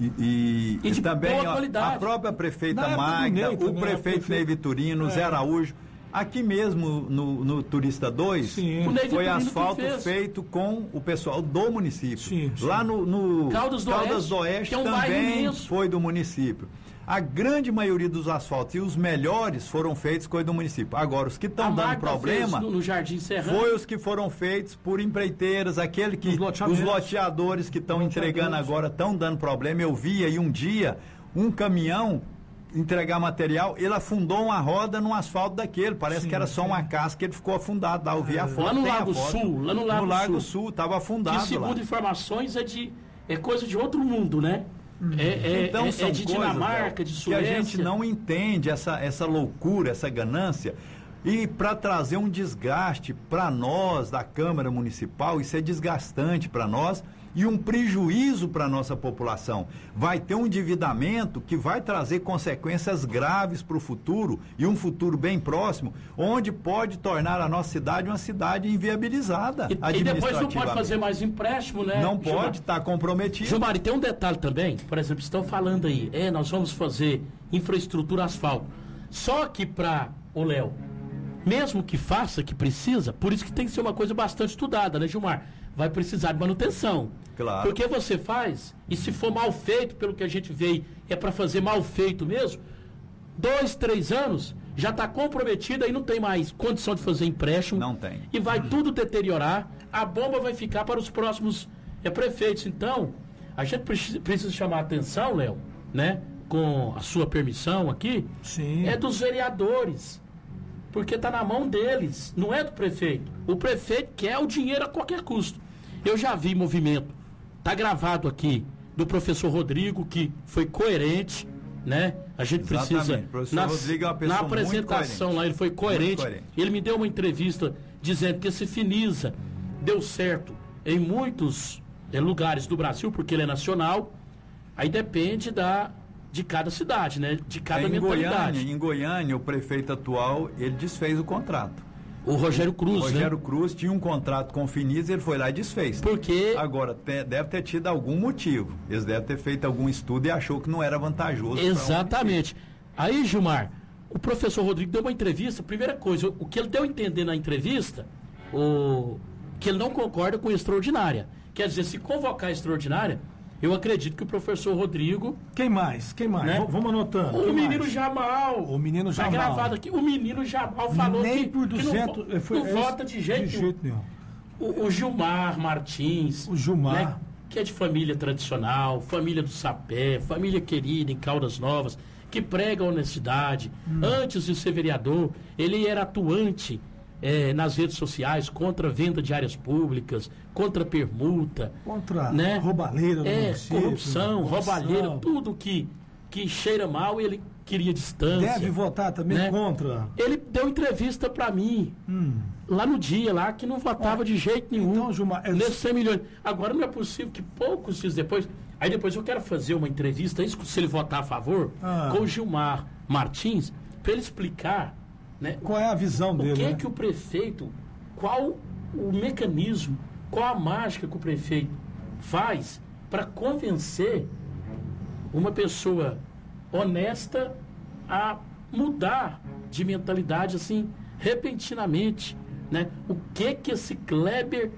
E, e- E e também ó, a própria prefeita Magda, Ney o prefeito Ney Vitorino, Zé É. Araújo. Aqui mesmo no, no Turista 2, Sim. O Ney foi asfalto feito com o pessoal do município. Sim, sim. Lá no, no Caldas do Oeste, do Oeste é um também foi do município. A grande maioria dos asfaltos e os melhores foram feitos com o do município. Agora, os que estão dando problema no, no Jardim Serrano. foi os que foram feitos por empreiteiras, aquele que Os loteadores que estão entregando agora estão dando problema. Eu vi aí um dia um caminhão entregar material, ele afundou uma roda num asfalto daquele. Parece Sim, que era só uma casca, ele ficou afundado. Lá eu vi a foto. Lá no Lago. Sul, lá no Lago Lago Sul. Sul, estava afundado que segundo lá. informações é de é coisa de outro mundo, né? É, é- Então é- são é de coisas, Dinamarca, de que Suécia. a gente não entende essa, essa loucura, essa ganância. E para trazer um desgaste para nós da Câmara Municipal, isso é desgastante para nós e um prejuízo para a nossa população. Vai ter um endividamento que vai trazer consequências graves para o futuro e um futuro bem próximo, onde pode tornar a nossa cidade uma cidade inviabilizada. E, e depois não pode fazer mais empréstimo, né? Não Gilmar? pode estar comprometido. Gilmar, e tem um detalhe também, por exemplo, estão falando aí, é, nós vamos fazer infraestrutura asfalto. Só que para o Léo, mesmo que faça, que precisa, por isso que tem que ser uma coisa bastante estudada, né, Gilmar? Vai precisar de manutenção. Claro. Porque você faz, e se for mal feito, pelo que a gente vê, é para fazer mal feito mesmo, dois, três anos, já está comprometido, aí não tem mais condição de fazer empréstimo. Não tem. E vai tudo deteriorar, a bomba vai ficar para os próximos é, prefeitos. Então, a gente preci- precisa chamar a atenção, Léo, né? Com a sua permissão aqui, Sim. é dos vereadores. Porque está na mão deles, não é do prefeito. O prefeito quer o dinheiro a qualquer custo. Eu já vi movimento, tá gravado aqui, do professor Rodrigo, que foi coerente, né? A gente Exatamente. precisa. O professor Rodrigo é uma pessoa na apresentação lá, ele foi coerente. coerente. Ele me deu uma entrevista dizendo que esse Finisa deu certo em muitos eh, lugares do Brasil, porque ele é nacional. Aí depende da, de cada cidade, né? De cada É, em mentalidade. Goiânia, em Goiânia, o prefeito atual, ele desfez o contrato. O Rogério Cruz, O Rogério né? Cruz tinha um contrato com o Finis e ele foi lá e desfez. Porque Agora, te- deve ter tido algum motivo. Eles devem ter feito algum estudo e achou que não era vantajoso. Exatamente. Aí, Gilmar, o professor Rodrigo deu uma entrevista. Primeira coisa, o que ele deu a entender na entrevista, o, que ele não concorda com extraordinária. Quer dizer, se convocar a extraordinária, eu acredito que o professor Rodrigo, Quem mais? Quem mais? Né? Vamos anotando. o menino mais? Jamal, O menino tá Jamal. gravado aqui, o menino Jamal falou Nem que, por que não 200. vo- eh, foi- não, é vota de jeito, de nenhum. jeito nenhum. O, o Gilmar Martins. O Gilmar. né, que é de família tradicional, família do Sapé, família querida em Caldas Novas, que prega a honestidade. Hum. Antes de ser vereador, ele era atuante eh, nas redes sociais contra a venda de áreas públicas, contra permuta. Contra né? roubalheira É, município, corrupção, corrupção. roubalheira, tudo que, que cheira mal, ele queria distância. Deve votar também né? contra. Ele deu entrevista pra mim, lá no dia, lá, que não votava de jeito nenhum. Então, Gilmar, é- Nesses 100 milhões. Agora não é possível que poucos dias depois. Aí depois eu quero fazer uma entrevista, isso se ele votar a favor, Ah. com o Gilmar Martins, para ele explicar né, Qual é a visão o dele? que, né? que o prefeito, qual o mecanismo, qual a mágica que o prefeito faz para convencer uma pessoa honesta a mudar de mentalidade assim repentinamente, né? O que que esse Kleber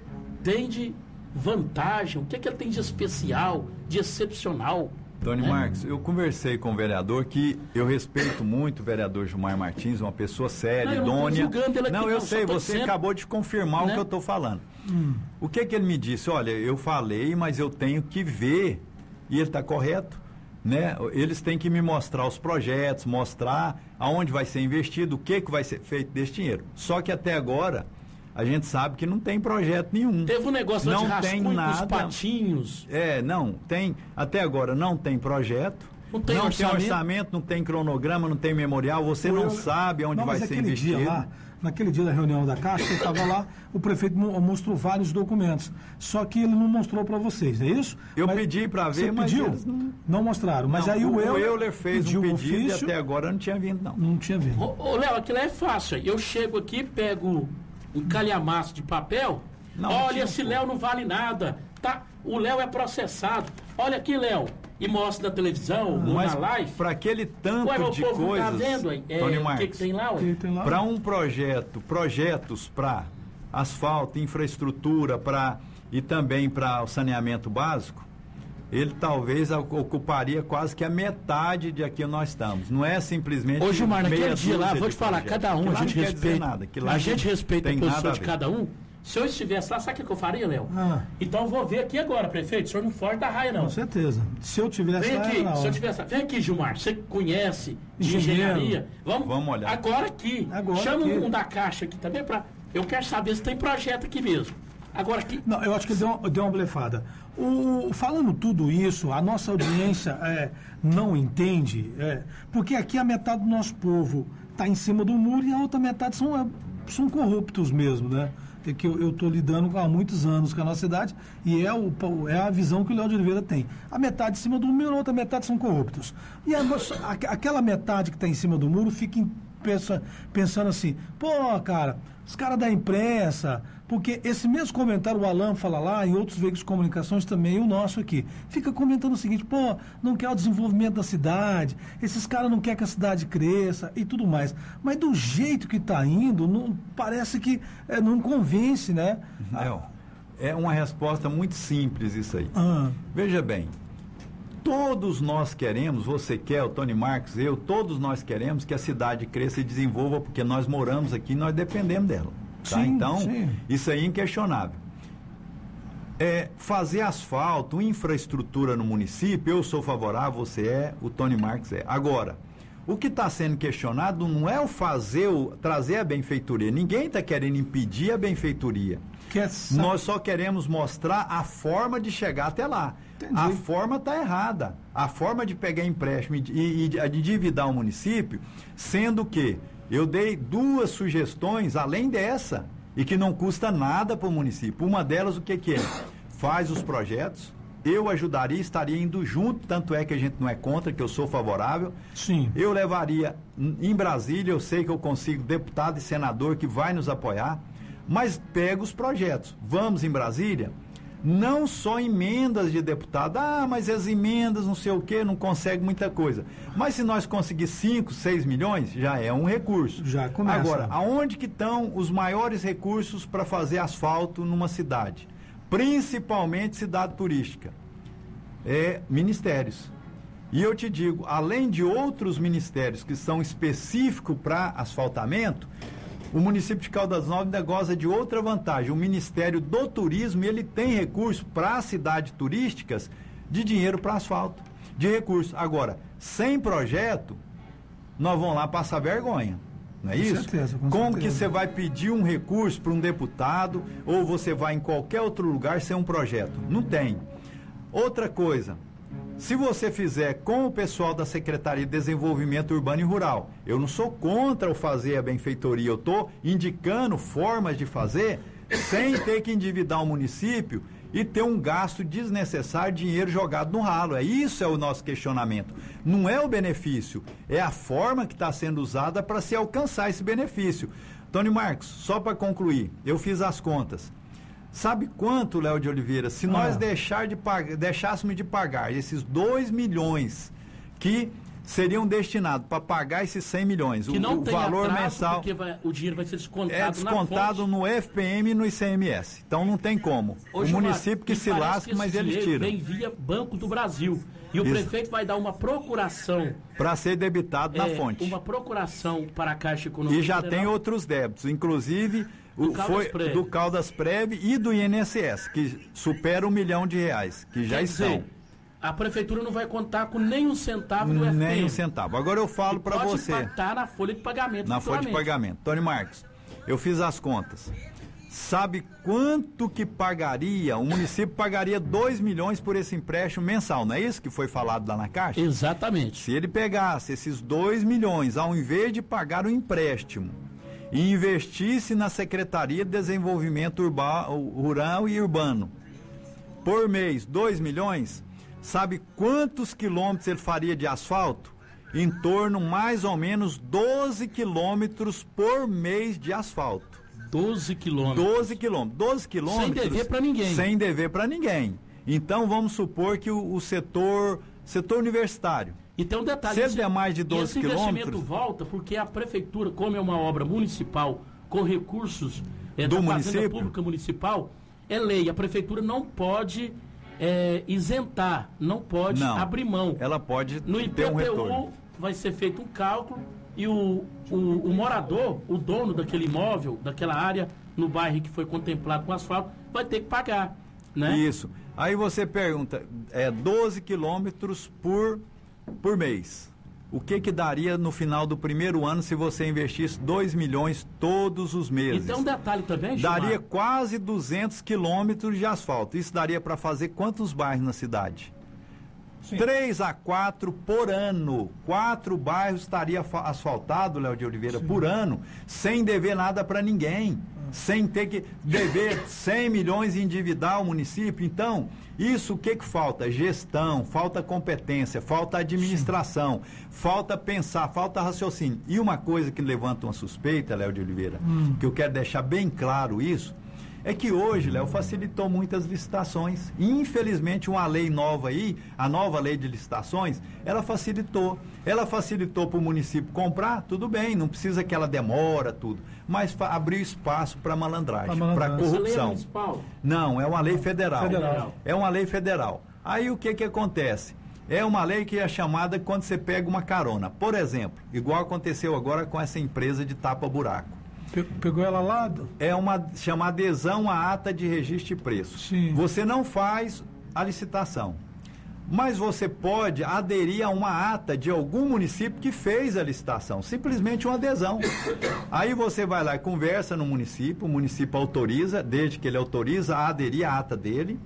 tem de vantagem? O que que ele tem de especial, de excepcional? Tony né? Marques, eu conversei com o vereador que eu respeito muito o vereador Gilmar Martins, uma pessoa séria, Não, eu não aqui, não, eu sei, você acabou de confirmar o Né? que eu estou falando. O que que ele me disse? Olha, eu falei, mas eu tenho que ver, e ele está correto, né? Eles têm que me mostrar os projetos, mostrar aonde vai ser investido, o que que vai ser feito desse dinheiro. Só que até agora a gente sabe que não tem projeto nenhum. Teve um negócio não de rascunho tem com os nada. patinhos. É, não, tem, até agora não tem projeto. Não tem orçamento. orçamento, não tem cronograma, não tem memorial, você não Eu- sabe onde Não, vai mas ser aquele investido. Dia lá, naquele dia da reunião da Caixa, eu estava lá, o prefeito mo- mostrou vários documentos. Só que ele não mostrou para vocês, é isso? Eu Mas pedi você ver, mas pediu? eles não- Não mostraram. Mas Não, aí o, o Euler, Euler fez pediu um pedido e ofício, até agora não tinha vindo, não. não tinha vindo. Ô, ô, Léo, aquilo é fácil. Eu chego aqui, pego um calhamaço de papel. Não, Olha, esse. Léo não vale nada. Tá? O Léo é processado. Olha aqui, Léo. E mostra na televisão, ou Mas na live. para aquele tanto Ué, de povo não coisas, tá vendo aí? É, Tony o que, Marques, que tem lá? ué? Ele tem lá- para um projeto, projetos para asfalto, infraestrutura, para e também para o saneamento básico, ele talvez ocuparia quase que a metade de aqui nós estamos. Não é simplesmente Ô, Gilmar, naquele dia lá, vou te falar, cada um, Que a lá gente respeita. lá a gente respeita a posição de cada um. Se eu estivesse lá, sabe o que eu faria, Léo? Ah. Então eu vou ver aqui agora, prefeito. O senhor não foge da raia, não. Com certeza. Se eu tivesse Vem lá, aqui, na se eu tivesse. Vem aqui, Gilmar. Você conhece de Engenheiro. engenharia? Vamos, Vamos olhar. Agora aqui. Agora Chama aqui. um da caixa aqui também para. Eu quero saber se tem projeto aqui mesmo. Agora aqui. Não, eu acho que deu deu uma blefada. O, falando tudo isso, a nossa audiência é, não entende, é, porque aqui a metade do nosso povo está em cima do muro e a outra metade são, é, são corruptos mesmo, né? É que eu estou lidando há muitos anos com a nossa cidade e é, o, é a visão que o Léo de Oliveira tem. A metade em cima do muro, a outra metade são corruptos. E a- aquela metade que está em cima do muro fica em- pensa- pensando assim, pô, cara, os caras da imprensa, porque esse mesmo comentário o Alan fala lá, em outros veículos de comunicações também, e o nosso aqui, fica comentando o seguinte, pô, não quer o desenvolvimento da cidade, esses caras não querem que a cidade cresça e tudo mais. Mas do jeito que está indo, não, parece que é, não convence, né? Léo, é uma resposta muito simples isso aí. Ah, Veja bem, todos nós queremos, você quer, o Tony Marques, eu, todos nós queremos que a cidade cresça e desenvolva, porque nós moramos aqui e nós dependemos dela. Tá? Sim, então, sim. isso aí é inquestionável. É, fazer asfalto, infraestrutura no município, eu sou favorável, você é, o Tony Marques é. Agora, o que está sendo questionado não é o fazer, o, trazer a benfeitoria. Ninguém está querendo impedir a benfeitoria. quer sa- Nós só queremos mostrar a forma de chegar até lá. Entendi. A forma está errada. A forma de pegar empréstimo e, de- e, e endividar o município, sendo que eu dei duas sugestões além dessa e que não custa nada para o município. Uma delas, o que, que é? Faz os projetos, eu ajudaria, estaria indo junto, tanto é que a gente não é contra, que eu sou favorável. Sim. Eu levaria em em Brasília, eu sei que eu consigo deputado e senador que vai nos apoiar, mas pega os projetos. Vamos em Brasília, não só emendas de deputado, ah, mas as emendas, não sei o quê, não consegue muita coisa. Mas se nós conseguir 5, 6 milhões, já é um recurso. Já começa. Agora, aonde que estão os maiores recursos para fazer asfalto numa cidade? Principalmente cidade turística. É ministérios. E eu te digo, além de outros ministérios que são específicos para asfaltamento, o município de Caldas Novas ainda goza de outra vantagem. O Ministério do Turismo, ele tem recursos para cidades turísticas de dinheiro para asfalto, de recursos. Agora, sem projeto, nós vamos lá passar vergonha. Não é Com isso? certeza, com Como certeza. que você vai pedir um recurso para um deputado ou você vai em qualquer outro lugar sem um projeto? Não tem. Outra coisa, se você fizer com o pessoal da Secretaria de Desenvolvimento Urbano e Rural, eu não sou contra o fazer a benfeitoria, eu estou indicando formas de fazer sem ter que endividar o município e ter um gasto desnecessário, dinheiro jogado no ralo. É isso é o nosso questionamento. Não é o benefício, é a forma que está sendo usada para se alcançar esse benefício. Tony Marcos, só para concluir, eu fiz as contas. Sabe quanto, Léo de Oliveira, se nós Ah. deixar de pag- deixássemos de pagar esses 2 milhões que seriam destinados para pagar esses 100 milhões, Que o, não o valor mensal porque vai- o dinheiro vai ser descontado, é descontado na no FPM e no ICMS. Então não tem como. O município que se lasca, mas eles tiram. Vem via Banco do Brasil. E o Isso. prefeito vai dar uma procuração. Para ser debitado na é, fonte. Uma procuração para a Caixa Econômica E já Federal. tem outros débitos, inclusive Do foi do Caldas Prev e do INSS, que supera um milhão de reais, que já Quer estão. dizer, a prefeitura não vai contar com nem um centavo do FPM. Nem um centavo. Agora eu falo para Pode você. impactar na folha de pagamento. Na folha de pagamento. Tony Marcos, eu fiz as contas. Sabe quanto que pagaria? O município pagaria 2 milhões por esse empréstimo mensal, não é isso que foi falado lá na Caixa? Exatamente. Se ele pegasse esses 2 milhões, ao invés de pagar o empréstimo, e investisse na Secretaria de Desenvolvimento Urba- Rural e Urbano, por mês, 2 milhões, sabe quantos quilômetros ele faria de asfalto? Em torno mais ou menos 12 quilômetros por mês de asfalto. 12 quilômetros. 12 quilômetros. 12 quilômetros. dever pra ninguém. Sem dever para ninguém. Então vamos supor que o, o setor, setor universitário, E tem um detalhe. Se esse- der mais de 12 esse investimento quilômetros- volta porque a prefeitura, como é uma obra municipal com recursos é, Do da Fazenda município? Pública Municipal, é lei. A prefeitura não pode é, isentar, não pode Não. abrir mão. ela pode No ter um. IPTU vai ser feito um cálculo e o, o, o morador, o dono daquele imóvel, daquela área no bairro que foi contemplado com asfalto, vai ter que pagar. Né? Isso. Aí você pergunta, é 12 quilômetros por, por mês. O que que daria no final do primeiro ano se você investisse 2 milhões todos os meses? tem um detalhe também, Gilmar. daria quase 200 quilômetros de asfalto. Isso daria para fazer quantos bairros na cidade? Três a quatro por ano. Quatro bairros estaria fa- asfaltado, Léo de Oliveira, por ano, sem dever nada para ninguém. Sem ter que dever 100 milhões e endividar o município. Então, isso o que, que falta? Gestão, falta competência, falta administração, falta pensar, falta raciocínio. E uma coisa que levanta uma suspeita, Léo de Oliveira, que eu quero deixar bem claro isso, é que hoje, Léo, facilitou muitas licitações. Infelizmente, uma lei nova aí, a nova lei de licitações, ela facilitou. Ela facilitou para o município comprar, tudo bem, não precisa que ela demora tudo, mas abriu espaço para malandragem, para malandragem. Essa lei é corrupção. municipal. Não, é uma lei federal. Federal. É uma lei federal. Aí o que que acontece? É uma lei que é chamada quando você pega uma carona. Por exemplo, igual aconteceu agora com essa empresa de tapa-buraco. Pe- Pegou ela lá? É uma chama adesão à ata de registro de preços. Sim. Você não faz a licitação. Mas você pode aderir a uma ata de algum município que fez a licitação, simplesmente uma adesão. Aí você vai lá e conversa no município, o município autoriza, desde que ele autoriza, a aderir à ata dele,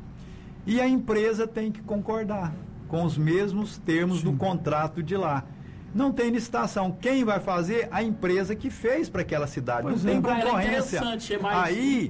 e a empresa tem que concordar com os mesmos termos do contrato de lá. Não tem licitação. Quem vai fazer? A empresa que fez para aquela cidade. Pois não é. tem é concorrência. interessante, é mais Aí,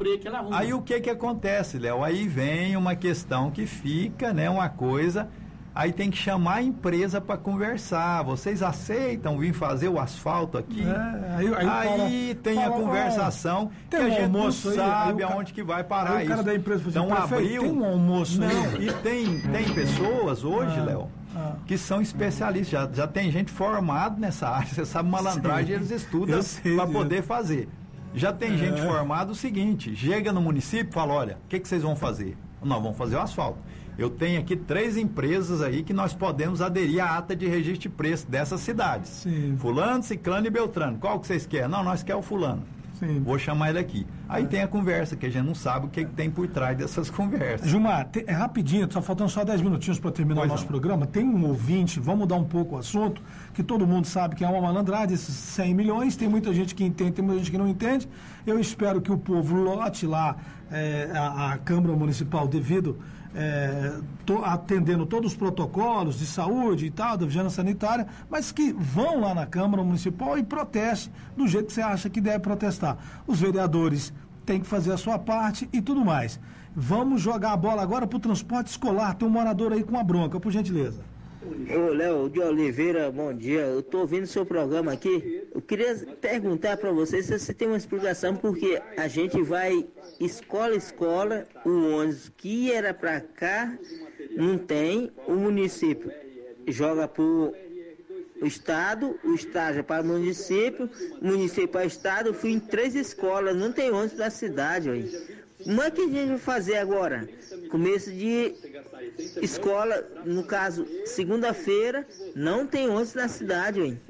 aí o que que acontece, Léo? Aí vem uma questão que fica, né, uma coisa, aí tem que chamar a empresa para conversar. Vocês aceitam vir fazer o asfalto aqui? É, aí- aí aí cara tem a conversação tem que a um gente almoço não aí, aí sabe o cara- aonde que vai parar aí o cara isso. da empresa assim, então "Prefeito, abriu tem um almoço Não, aí?" e tem tem pessoas hoje, Ah, Léo, ah. que são especialistas, já, já tem gente formada nessa área, você sabe malandragem, eles estudam para poder fazer. Já tem gente É. formada o seguinte, chega no município e fala, olha, o que, que vocês vão fazer? Nós vamos fazer o asfalto. Eu tenho aqui três empresas aí que nós podemos aderir à ata de registro de preço dessas cidades. Sim. Fulano, Ciclano e Beltrano. Qual que vocês querem? Não, nós queremos o fulano. Sim. Vou chamar ele aqui. Aí tem a conversa, que a gente não sabe o que, que tem por trás dessas conversas. Gilmar, te- é rapidinho, só faltando só 10 minutinhos para terminar Pois o nosso não. programa. Tem um ouvinte, vamos mudar um pouco o assunto, que todo mundo sabe que é uma malandragem, esses 100 milhões. Tem muita gente que entende, tem muita gente que não entende. Eu espero que o povo lote lá é, a, a Câmara Municipal devido. É, atendendo todos os protocolos de saúde e tal, da vigilância sanitária, mas que vão lá na Câmara Municipal e protestem do jeito que você acha que deve protestar. Os vereadores tem que fazer a sua parte e tudo mais. Vamos jogar a bola agora para o transporte escolar. Tem um morador aí com a bronca, por gentileza. Ô, Léo de Oliveira, bom dia. Eu tô ouvindo seu programa aqui. Eu queria perguntar para você se você tem uma explicação porque a gente vai escola escola, o ônibus que era para cá não tem, o município joga pro o estado, o estado é para o município, município para o estado. Eu fui em três escolas, não tem ônibus na cidade, aí. Como é que a gente vai fazer agora? Começo de escola, no caso, segunda-feira, não tem ônibus na cidade, hein?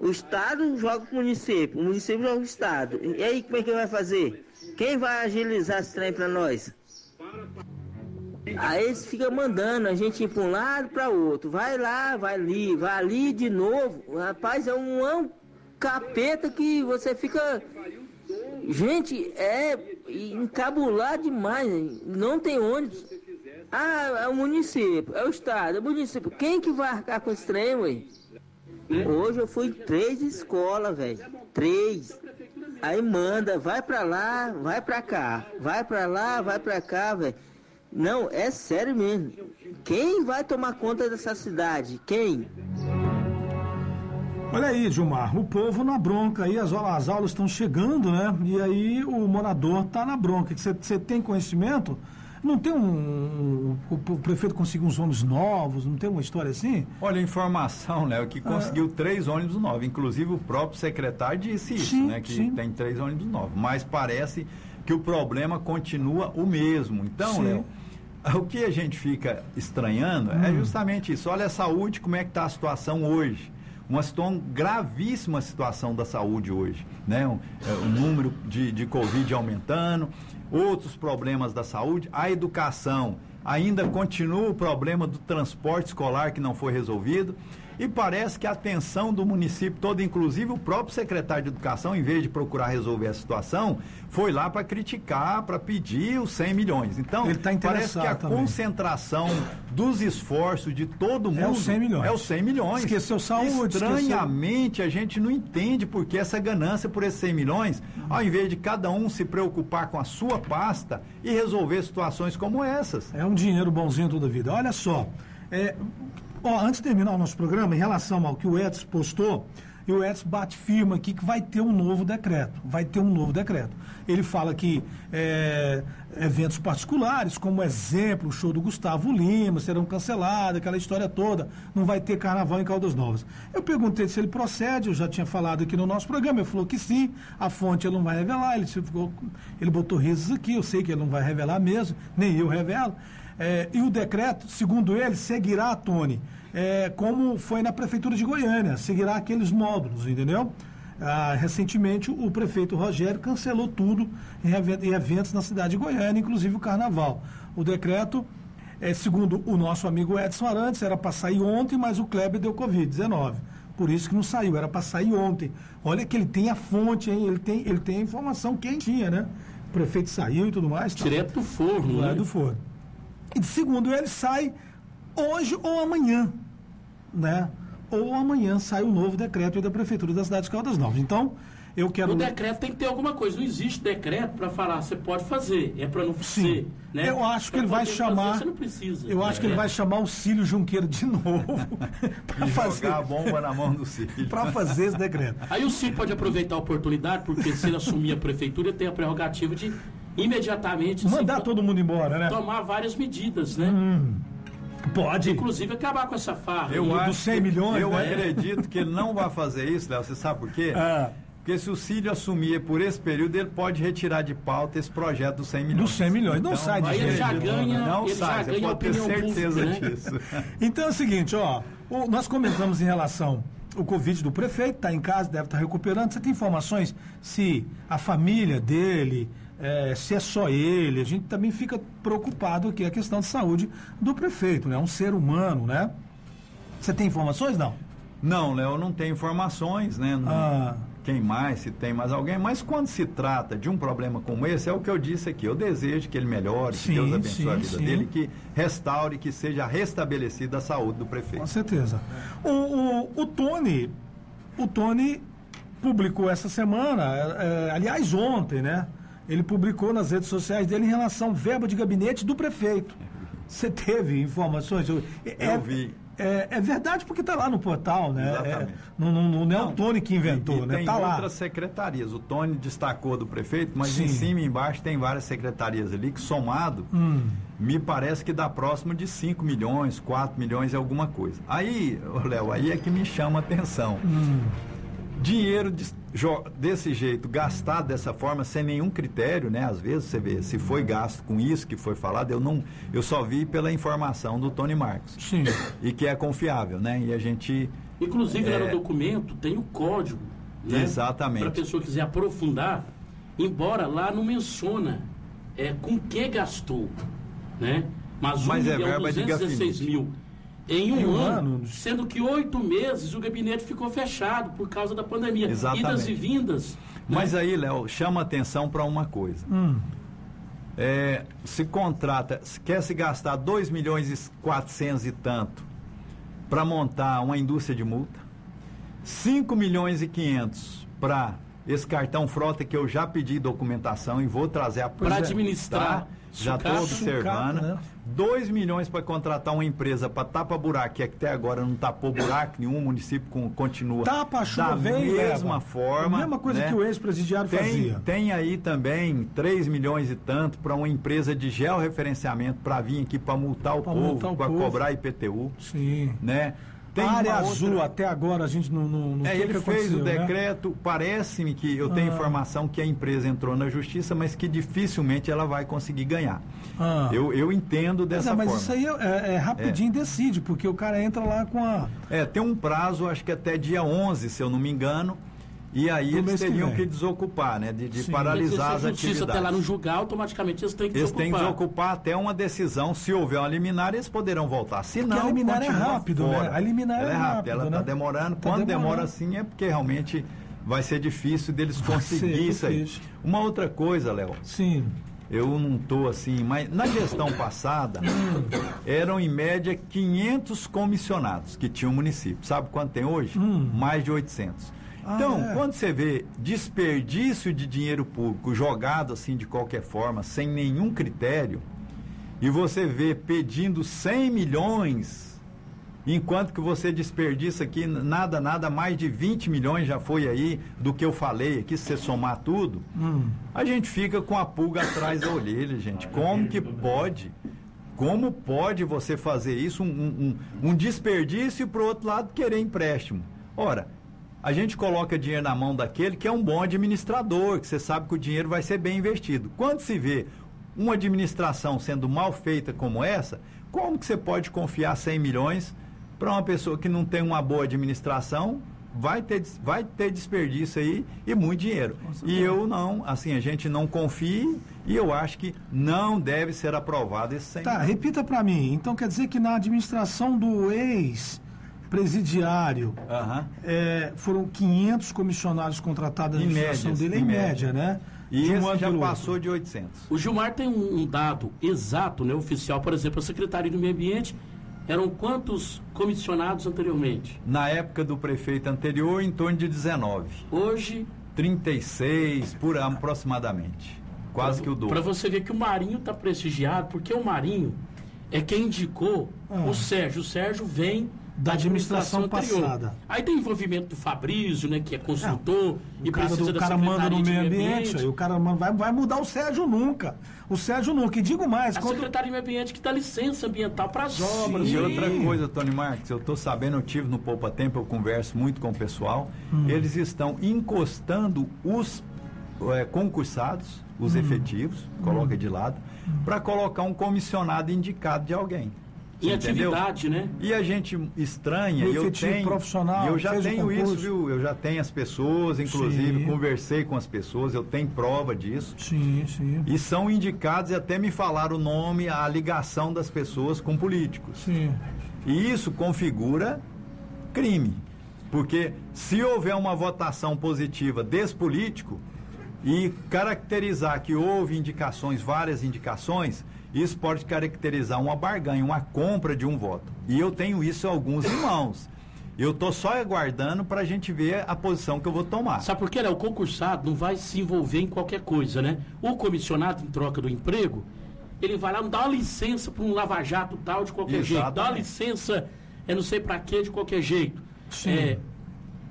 O estado joga com o município, o município joga com o estado. E aí, como é que vai fazer? Quem vai agilizar esse trem para nós? Aí eles ficam mandando a gente ir para um lado para outro. Vai lá, vai ali, vai ali de novo. Rapaz, é um capeta que você fica. Gente, é encabular demais. hein? Não tem ônibus. Ah, é o município, é o estado, é o município. Quem que vai arcar com esse trem, ué? Hoje eu fui três escolas, velho. Três. Aí manda, vai pra lá, vai pra cá. Vai pra lá, vai pra cá, velho. Não, é sério mesmo. Quem vai tomar conta dessa cidade? Quem? Olha aí, Gilmar, o povo na bronca aí, as, aulas- as aulas estão chegando, né? E aí o morador está na bronca. Você tem conhecimento? Não tem um. o, o prefeito conseguiu uns ônibus novos, não tem uma história assim? Olha, a informação, Léo, Ah. que conseguiu três ônibus novos. Inclusive o próprio secretário disse isso, Sim, né? Que sim. tem três ônibus novos. Mas parece que o problema continua o mesmo. Então. Léo, o que a gente fica estranhando é Hum. justamente isso. Olha a saúde, como é que está a situação hoje. Uma situação, gravíssima situação da saúde hoje. Né? O, é, o número de, de Covid aumentando, outros problemas da saúde, a educação. Ainda continua o problema do transporte escolar que não foi resolvido. E parece que a atenção do município todo, inclusive o próprio secretário de Educação, em vez de procurar resolver a situação, foi lá para criticar, para pedir os 100 milhões. Então, tá parece que a também. concentração dos esforços de todo mundo É os 100 milhões. É os 100 milhões. Esqueceu saúde, Estranhamente, a gente não entende por que essa ganância por esses 100 milhões, ao invés de cada um se preocupar com a sua pasta e resolver situações como essas. É um dinheiro bonzinho toda a vida. Olha só, é, ó, antes de terminar o nosso programa, em relação ao que o Edson postou, e o Edson bate firma aqui que vai ter um novo decreto. Vai ter um novo decreto. Ele fala que é, eventos particulares, como exemplo, o show do Gustavo Lima, serão cancelados, aquela história toda. Não vai ter carnaval em Caldas Novas. Eu perguntei se ele procede, eu já tinha falado aqui no nosso programa, ele falou que sim, a fonte ele não vai revelar, ele, ficou, ele botou risos aqui, eu sei que ele não vai revelar mesmo, nem eu revelo. É, e o decreto, segundo ele, seguirá, Tony, é, como foi na Prefeitura de Goiânia, seguirá aqueles módulos, entendeu? Ah, recentemente, o prefeito Rogério cancelou tudo em, even- em eventos na cidade de Goiânia, inclusive o carnaval. O decreto, é, segundo o nosso amigo Edson Arantes, era para sair ontem, mas o Kleber deu Covid-19. Por isso que não saiu, era para sair ontem. Olha que ele tem a fonte, hein? Ele tem, ele tem a informação quentinha, né? O prefeito saiu e tudo mais. tal. Direto do forno, Lá né? do forno. E segundo ele, sai hoje ou amanhã, né? ou amanhã sai o novo decreto da Prefeitura da cidade de Caldas Novas. Então, eu quero. O decreto tem que ter alguma coisa. Não existe decreto para falar, você pode fazer. É para não ser. Né? Eu acho que Pra ele vai chamar. Fazer, você não precisa. Eu acho que ele É. vai chamar o Cílio Junqueiro de novo para fazer, jogar a bomba na mão do Cílio. pra fazer esse decreto. Aí o Ciro pode aproveitar a oportunidade, porque se ele assumir a prefeitura, ele tem a prerrogativa de imediatamente Mandar to- todo mundo embora, né? tomar várias medidas, né? Pode. Inclusive acabar com essa farra. Eu acho dos 100 que- milhões, Eu né? acredito que ele não vai fazer isso, Léo. Você sabe por quê? Ah. Porque se o Cílio assumir por esse período, ele pode retirar de pauta esse projeto dos 100 milhões. Dos 100 milhões. Não sai de Aí ele jeito já ganha- né? Não ele sai, já você ganha pode ter certeza pública, né? disso. Então é o seguinte, ó. o- nós comentamos em relação ao Covid do prefeito, está em casa, deve estar recuperando. Você tem informações se a família dele, é, se é só ele? A gente também fica preocupado aqui a questão de saúde do prefeito, né? Um ser humano, né? Você tem informações, não? Não, Léo, não tem informações, né? Não- Ah. Quem mais, se tem mais alguém. Mas quando se trata de um problema como esse, é o que eu disse aqui. Eu desejo que ele melhore, Sim, que Deus abençoe a sim, vida sim. dele, que restaure, que seja restabelecida a saúde do Com prefeito. certeza. O, o, o Tony, o Tony publicou essa semana, é, é, aliás, ontem, né? Ele publicou nas redes sociais dele em relação ao verba de gabinete do prefeito. Você teve informações? Eu, é, Eu vi. É, é verdade porque está lá no portal, né? Exatamente. É, não, não- não é o Tony que inventou, E- e né? Tem Tá lá. outras secretarias. O Tony destacou do prefeito, mas Sim. em cima e embaixo tem várias secretarias ali que somado, Hum. me parece que dá próximo de 5 milhões, 4 milhões e alguma coisa. Aí, Léo, aí é que me chama a atenção. Hum. Dinheiro jo- desse jeito, gastado dessa forma, sem nenhum critério, né? Às vezes você vê, se foi gasto com isso que foi falado, eu não, eu só vi pela informação do Tony Marcos. Sim. E que é confiável, né? E a gente Inclusive, lá É. no documento tem o código. Né? Exatamente. Para a pessoa quiser aprofundar, embora lá não menciona é, com que gastou. Né? Mas, um Mas é verba de 216 gabinete. mil em um, Em um ano, ano. sendo que oito meses o gabinete ficou fechado por causa da pandemia. Exatamente. Idas e vindas. Mas né? aí, Léo, chama atenção para uma coisa. Hum. É, se contrata, se quer se gastar 2 milhões e 400 e tanto para montar uma indústria de multa, 5 milhões e 500 para esse cartão frota que eu já pedi documentação e vou trazer a Para é. administrar. Tá? Já estou observando. Sucata, né? 2 milhões para contratar uma empresa para tapa buraco, que até agora não tapou buraco nenhum, o município com- continua Tapa chuva da vem mesma leva. forma. A mesma coisa né? que o ex-presidiário fazia. tem aí também 3 milhões e tanto para uma empresa de georreferenciamento para vir aqui para multar o Pra povo, para cobrar IPTU, Sim. né? Tem área azul, outra- até agora a gente não. não, não É, ele que fez o né? decreto, parece-me que eu tenho Ah. informação que a empresa entrou na justiça, mas que dificilmente ela vai conseguir ganhar. Ah. Eu, eu entendo Mas, dessa é, mas forma. isso aí é, é- é rapidinho decide, porque o cara entra lá com a. É, tem um prazo, acho que até dia 11, se eu não me engano, e aí eles que teriam vem. que, desocupar, né? De, de Sim. paralisar Mas se a as justiça até lá no atividades. julgar, automaticamente eles têm que Eles têm que desocupar. desocupar até uma decisão. Se houver uma liminar, eles poderão voltar. Se não, a liminar é rápido, fora. né? A liminar ela é é rápida. rápido, Ela está né? demorando. Tá Quando demorando. demora assim é porque realmente vai ser difícil deles conseguir isso aí. Uma outra coisa, Léo, Sim. eu não estou assim, mas na gestão passada eram em média 500 comissionados que tinha o município. Sabe quanto tem hoje? Mais de 800. Ah, Então, é? quando você vê desperdício de dinheiro público jogado assim de qualquer forma, sem nenhum critério, e você vê pedindo 100 milhões, enquanto que você desperdiça aqui nada, nada, mais de 20 milhões já foi aí do que eu falei aqui, se você somar tudo, a gente fica com a pulga atrás da orelha, gente. Como que pode? Como pode você fazer isso, um, um, um- um desperdício e, por outro lado, querer empréstimo? Ora, a gente coloca dinheiro na mão daquele que é um bom administrador, que você sabe que o dinheiro vai ser bem investido. Quando se vê uma administração sendo mal feita como essa, como que você pode confiar 100 milhões para uma pessoa que não tem uma boa administração? Vai ter, vai ter desperdício aí e muito dinheiro. E eu não, assim, a gente não confia e eu acho que não deve ser aprovado esse 100 Tá, milhões. repita para mim. Então quer dizer que na administração do ex-presidiário Aham. é, foram 500 comissionários contratados na Em administração médias, dele, em em média. média, né? E De um esse já passou de 800. O Gilmar tem um, um dado exato, né, oficial, por exemplo, a Secretaria do Meio Ambiente Eram quantos comissionados anteriormente? Na época do prefeito anterior, em torno de 19. Hoje, 36 por ano aproximadamente. Quase que o Para dobro. você ver que o Marinho está prestigiado, porque o Marinho é quem indicou Ah. o Sérgio. O Sérgio vem Da administração passada. Aí tem envolvimento do Fabrício, né, que é consultor e O cara, precisa do, da o cara manda no meio ambiente, aí o cara manda- vai, vai mudar o Sérgio nunca. O Sérgio nunca. E digo mais, A quando, Secretaria de Meio Ambiente que dá licença ambiental para as obras. E outra coisa, Tony Marques, eu estou sabendo, eu tive no Poupa Tempo, eu converso muito com o pessoal, Hum. eles estão encostando os eh, concursados, Hum. os efetivos, coloca de lado, para colocar um comissionado indicado de alguém. Em atividade, né? E a gente estranha, e eu tenho, profissional, e eu já tenho isso, viu? Eu já tenho as pessoas, inclusive Sim. conversei com as pessoas, eu tenho prova disso. Sim, sim. E são indicados e até me falaram o nome, a ligação das pessoas com políticos. Sim. E isso configura crime. Porque se houver uma votação positiva desse político e caracterizar que houve indicações, várias indicações, isso pode caracterizar uma barganha, uma compra de um voto. E eu tenho isso em alguns irmãos. Eu estou só aguardando para a gente ver a posição que eu vou tomar. Sabe por quê? né? O concursado não vai se envolver em qualquer coisa, né? O comissionado, em troca do emprego, ele vai lá, não dá uma licença para um lava-jato tal de qualquer jeito. Dá uma Exatamente. licença, é não sei para quê, de qualquer jeito. Sim. É,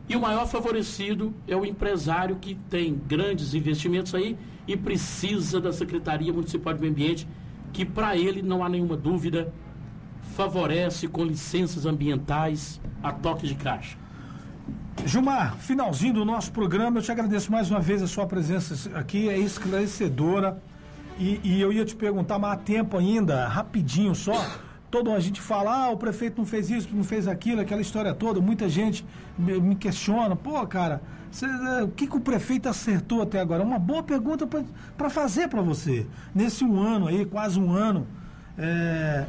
e o maior favorecido é o empresário que tem grandes investimentos aí e precisa da Secretaria Municipal de Meio Ambiente, que para ele, não há nenhuma dúvida, favorece com licenças ambientais a toque de caixa. Gilmar, finalzinho do nosso programa, eu te agradeço mais uma vez a sua presença aqui, é esclarecedora. E, e eu ia te perguntar, mas há tempo ainda, rapidinho só. Todo a gente fala, ah, o prefeito não fez isso, não fez aquilo, aquela história toda. Muita gente me, me questiona, pô, cara, é, o que, que o prefeito acertou até agora? Uma boa pergunta para fazer para você. Nesse um ano aí, quase um ano, é,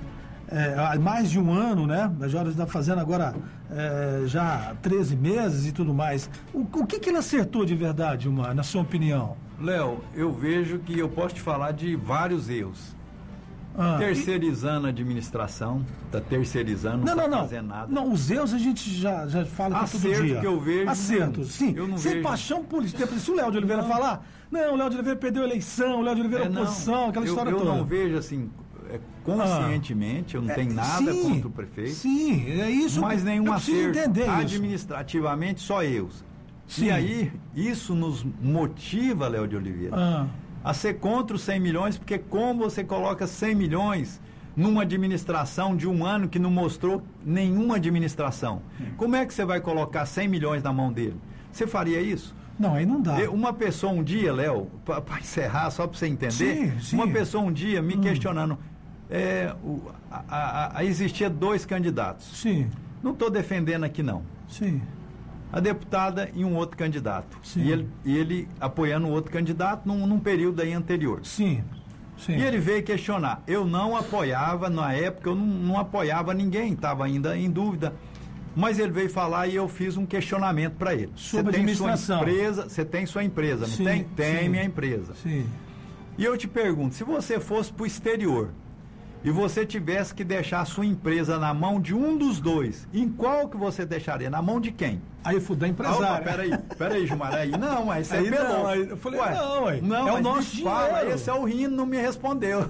é, mais de um ano, né? A Jora está fazendo agora é, já 13 meses e tudo mais. O, o que, que ele acertou de verdade, uma, na sua opinião? Léo, eu vejo que eu posso te falar de vários erros. Ah, Terceirizando a administração, tá terceirizando, Não, não, não, tá não. fazendo nada. Não, os erros a gente já, já fala aqui todo Acerto dia. que eu vejo, Acerto, não. sim. Eu não Sem vejo. paixão política. Se o Léo de Oliveira falar, não, o Léo de Oliveira perdeu a eleição, o Léo de Oliveira É, não, oposição, aquela eu, história eu toda. não vejo assim, é, conscientemente, eu não É, tenho nada sim, contra o prefeito, Sim, é isso. mas nenhum eu acerto. entender isso. Administrativamente, só erros. Sim. E aí, isso nos motiva, Léo de Oliveira, Ah, a ser contra os 100 milhões, porque como você coloca 100 milhões numa administração de um ano que não mostrou nenhuma administração? Como é que você vai colocar 100 milhões na mão dele? Você faria isso? não, aí não dá. Uma pessoa um dia, Léo, para encerrar, só para você entender, Sim, sim. Hum. uma pessoa um dia me questionando, é, o- a, a- a- existia dois candidatos. Sim, Não estou defendendo aqui não. sim. A deputada e um outro candidato. Sim. E ele, ele apoiando o outro candidato num, num período aí anterior. Sim, sim. E ele veio questionar. Eu não apoiava, na época, eu não, não apoiava ninguém, estava ainda em dúvida. Mas ele veio falar e eu fiz um questionamento para ele. Sobre Você tem sua empresa, você tem sua empresa, não Sim, tem? Tem sim. minha empresa. Sim. E eu te pergunto, se você fosse para o exterior e você tivesse que deixar a sua empresa na mão de um dos dois, em qual que você deixaria? Na mão de quem? Aí fudeu Ah, empresário. opa, peraí, peraí, Gilmar, aí não, mas você Aí não, aí eu falei, não, ué, não, é o nosso fala, dinheiro. É, esse é o Rino, não me respondeu.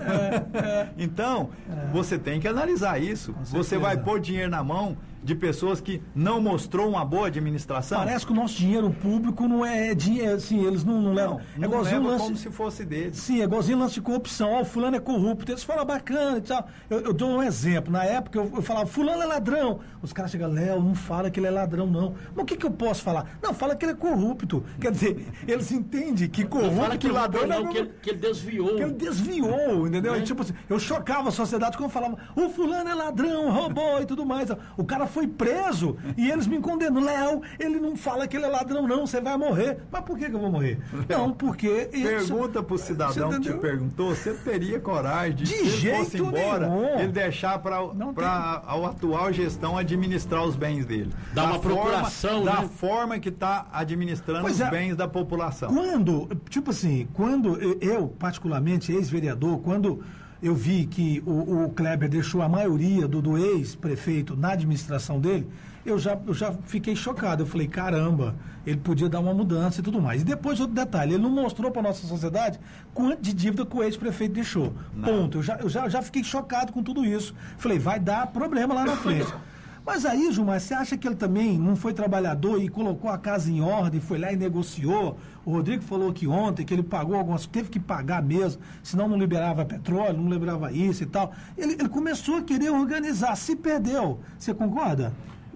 então, você tem que analisar isso. Você certeza. vai pôr dinheiro na mão de pessoas que não mostrou uma boa administração? Parece que o nosso dinheiro público não é dinheiro, assim, eles não, não levam. não, é não igualzinho leva lance. como se fosse deles. Sim, é igualzinho lance de corrupção. Ó, o fulano é corrupto. Eles falam bacana e tal. Eu, eu dou um exemplo. Na época eu, eu falava, fulano é ladrão. Os caras chegam, Léo, não fala que ele é ladrão, não. Mas o que, que eu posso falar? Não, fala que ele é corrupto. Quer dizer, eles entendem que Não corrupto fala que ele ladrão roubou, não é não, que ele, que ele desviou. que ele desviou, entendeu? Né? E, Tipo assim, eu chocava a sociedade quando eu falava, o fulano é ladrão, roubou e tudo mais. O cara foi preso e eles me condenam. Léo, ele não fala que ele é ladrão, não, você vai morrer. Mas por que, que eu vou morrer? Não, porque. Pergunta pro cidadão que te perguntou, você teria coragem de, De se ele fosse jeito embora, nenhum. ele deixar para a atual gestão administrar os bens dele. Dá Da uma forma- procuração, Da né? forma que está administrando Pois os é. bens da população. Quando, tipo assim, quando eu- eu, particularmente, ex-vereador, quando eu vi que o, o Kleber deixou a maioria do, do ex-prefeito na administração dele, eu já, eu já fiquei chocado. Eu falei, caramba, ele podia dar uma mudança e tudo mais. E depois, outro detalhe, ele não mostrou para nossa sociedade quanto de dívida que o ex-prefeito deixou. Ponto. Eu já, eu já, já fiquei chocado com tudo isso. Falei, vai dar problema lá na frente. Mas aí, Gilmar, você acha que ele também não foi trabalhador e colocou a casa em ordem, foi lá e negociou? O Rodrigo falou que ontem que ele pagou algumas, teve que pagar mesmo, senão não liberava petróleo, não liberava isso e tal. Ele, ele começou a querer organizar, se perdeu. Você concorda?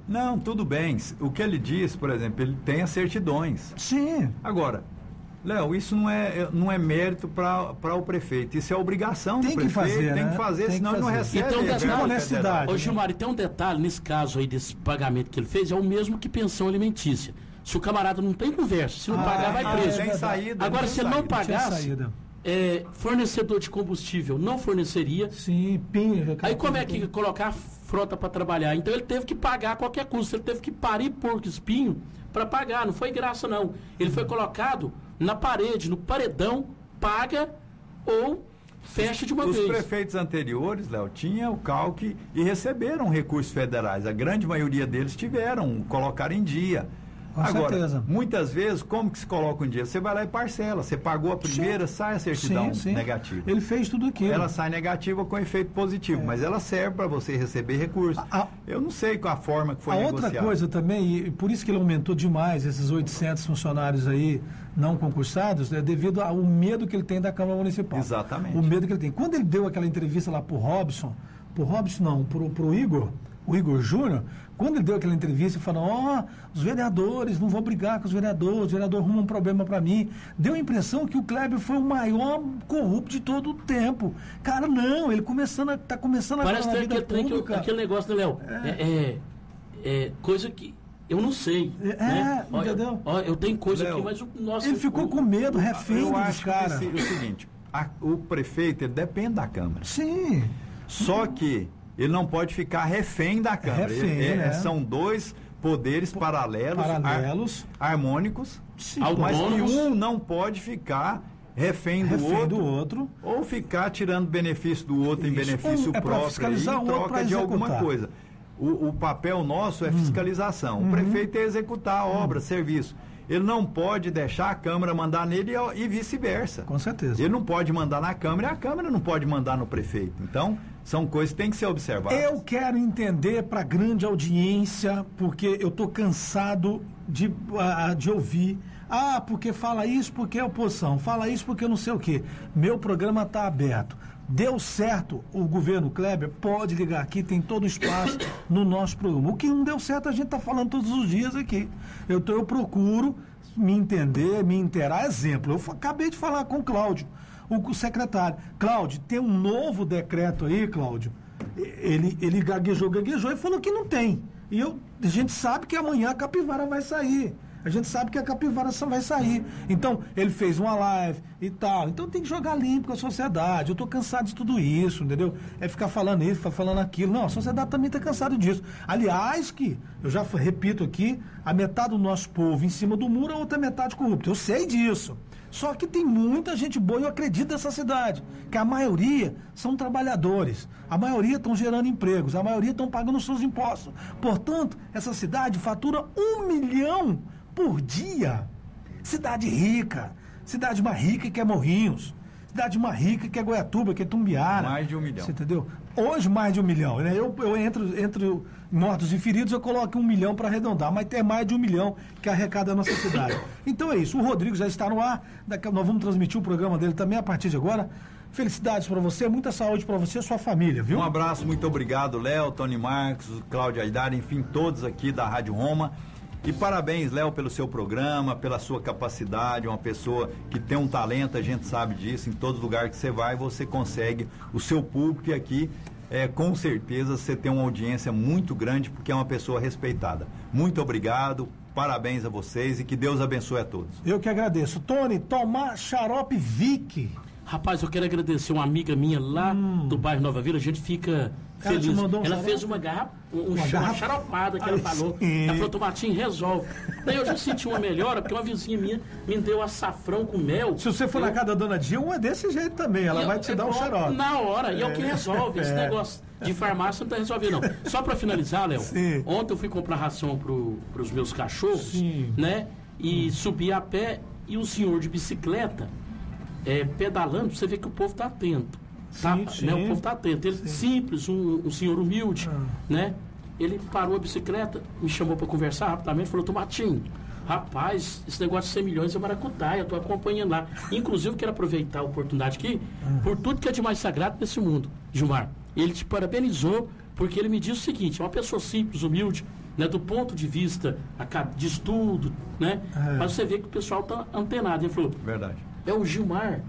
Não, tudo bem. O que ele diz, por exemplo, ele tem as certidões. Sim. Agora, Léo, isso não é, não é mérito para o prefeito, isso é obrigação Tem do que prefeito. fazer, tem né? que fazer, Tem que senão ele não fazer. recebe. Então, verba detalhe, honestidade. Ô Gilmar, e tem um detalhe nesse caso aí desse pagamento que ele fez, é o mesmo que pensão alimentícia. Se o camarada não tem conversa, se não Ah, pagar, vai ah, preso. é Tem saída. Agora, tem se ele não pagasse, saída. é, fornecedor de combustível não forneceria. Sim, pinha. Aí como é que colocar a frota para trabalhar? Então ele teve que pagar a qualquer custo, ele teve que parir porco espinho para pagar, não foi graça não. Ele foi colocado na parede, no paredão, paga ou fecha de uma Os vez. prefeitos anteriores, Léo, tinham o calque e receberam recursos federais. A grande maioria deles tiveram, colocaram em dia. Com Agora, certeza. muitas vezes, como que se coloca um dia? Você vai lá e parcela. Você pagou a primeira, sai a certidão Sim, sim. negativa. Ele fez tudo aquilo. Ela sai negativa com efeito positivo, mas ela serve para você receber recursos. A- a- Eu não sei qual a forma que foi a negociada. outra coisa também, e por isso que ele aumentou demais esses 800 funcionários aí não concursados, é devido ao medo que ele tem da Câmara Municipal. Exatamente. O medo que ele tem. Quando ele deu aquela entrevista lá pro Robson, pro Robson não, pro, pro Igor, o Igor Júnior, quando ele deu aquela entrevista e falou, ó, os vereadores, não vou brigar com os vereadores, os vereadores arrumam um problema para mim. Deu a impressão que o Kleber foi o maior corrupto de todo o tempo. Cara, não, ele começando a, tá começando a Parece aquele, trem que pública. aquele negócio, né, Léo? É, é, é coisa que eu não sei. É, né? Ó, eu- entendeu? ó, eu tenho coisa Léo, aqui, mas o nosso. Ele ficou o- com medo, refém Eu dos acho que caras. esse- o seguinte, a- o prefeito ele depende da Câmara. Sim. Só que ele não pode ficar refém da Câmara. Refém, Ele- é- né? São dois poderes paralelos, Paralelos. har- harmônicos, Sim. mas que um não pode ficar refém do refém outro. do outro. Ou ficar tirando benefício do outro em Isso. benefício Um é próprio em o outro troca de alguma coisa. O, o papel nosso Hum. é fiscalização. Uhum. O prefeito é executar a obra, serviço. Ele não pode deixar a Câmara mandar nele e, e vice-versa. Com certeza. Ele não pode mandar na Câmara e a Câmara não pode mandar no prefeito. Então, são coisas que têm que ser observadas. Eu quero entender para grande audiência, porque eu estou cansado de, ah, de ouvir. Ah, porque fala isso porque é oposição, fala isso porque não sei o quê. Meu programa está aberto. Deu certo o governo Kleber, pode ligar aqui, tem todo o espaço no nosso programa. O que não deu certo, a gente está falando todos os dias aqui. Eu, eu procuro me entender, me inteirar. Exemplo, eu acabei de falar com o Cláudio, o secretário. Cláudio, tem um novo decreto aí, Cláudio. Ele, ele gaguejou, gaguejou e falou que não tem. E eu, a gente sabe que amanhã a capivara vai sair. A gente sabe que a capivara só vai sair. Então, ele fez uma live e tal. Então tem que jogar limpo com a sociedade. Eu tô cansado de tudo isso, entendeu? É ficar falando isso, ficar falando aquilo. Não, a sociedade também tá cansada disso. Aliás, que, eu já repito aqui, a metade do nosso povo em cima do muro, a outra metade corrupta. Eu sei disso. Só que tem muita gente boa eu acredito nessa cidade. Que a maioria são trabalhadores. A maioria estão gerando empregos. A maioria estão pagando seus impostos. Portanto, essa cidade fatura um milhão por dia. Cidade rica. Cidade mais rica que é Morrinhos. Cidade mais rica que é Goiatuba, que é Tumbiara. Mais de um milhão. Você entendeu? Hoje mais de um milhão. Né? Eu, eu entro entre mortos e feridos, eu coloco um milhão para arredondar, mas tem mais de um milhão que arrecada a nossa cidade. Então é isso. O Rodrigo já está no ar. Daqui, nós vamos transmitir o programa dele também a partir de agora. Felicidades para você, muita saúde para você e sua família, viu? Um abraço, muito obrigado, Léo, Tony Marcos, Cláudio Aidar, enfim, todos aqui da Rádio Roma. E parabéns, Léo, pelo seu programa, pela sua capacidade, uma pessoa que tem um talento, a gente sabe disso, em todo lugar que você vai, você consegue o seu público e aqui, é, com certeza, você tem uma audiência muito grande, porque é uma pessoa respeitada. Muito obrigado, parabéns a vocês e que Deus abençoe a todos. Eu que agradeço. Tony, tomar xarope Vic. Rapaz, eu quero agradecer uma amiga minha lá do bairro Nova Vila, a gente fica te feliz. um ela xarope? fez uma garrafa, um, um Uma uma garrafa? xaropada que Ai, ela falou. sim. Ela falou, Tomatinho, resolve. Daí eu já senti uma melhora, porque uma vizinha minha me deu açafrão com mel. Se você for na Eu- casa da dona Dilma, é desse jeito também. Ela e vai eu- te é dar um xarope. Na hora, e é o que resolve. Esse É. negócio de farmácia não tá resolvido, não. Só pra finalizar, Léo, ontem eu fui comprar ração pro, pros meus cachorros, Sim. né? E subi a pé e o senhor de bicicleta é, pedalando, você vê que o povo tá atento. Tá, Sim, sim. né? O povo tá atento. Ele, simples, um, um senhor humilde, Ah. né? Ele parou a bicicleta, me chamou para conversar rapidamente, falou, Tomatinho, rapaz, esse negócio de 100 milhões é maracutaia, eu tô acompanhando lá. Inclusive, quero aproveitar a oportunidade aqui, Ah. por tudo que é de mais sagrado nesse mundo, Gilmar. Ele te parabenizou, porque ele me disse o seguinte, é uma pessoa simples, humilde, né, do ponto de vista de estudo, né? É. Mas você vê que o pessoal tá antenado. Ele falou, Verdade. É o Gilmar,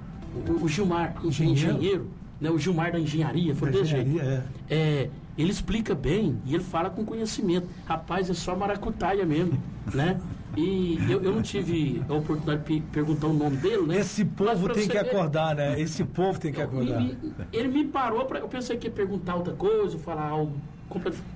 o, o Gilmar, engen- Engenheiro? engenheiro, né? O Gilmar da engenharia, foi Da desse jeito. engenharia, É, ele explica bem e ele fala com conhecimento. Rapaz, é só maracutaia mesmo, né? E eu, eu não tive a oportunidade de pe- perguntar o nome dele, né? Esse povo tem que ver, acordar, né? Esse povo tem que acordar. me- ele me parou, pra, eu pensei que ia perguntar outra coisa, falar algo,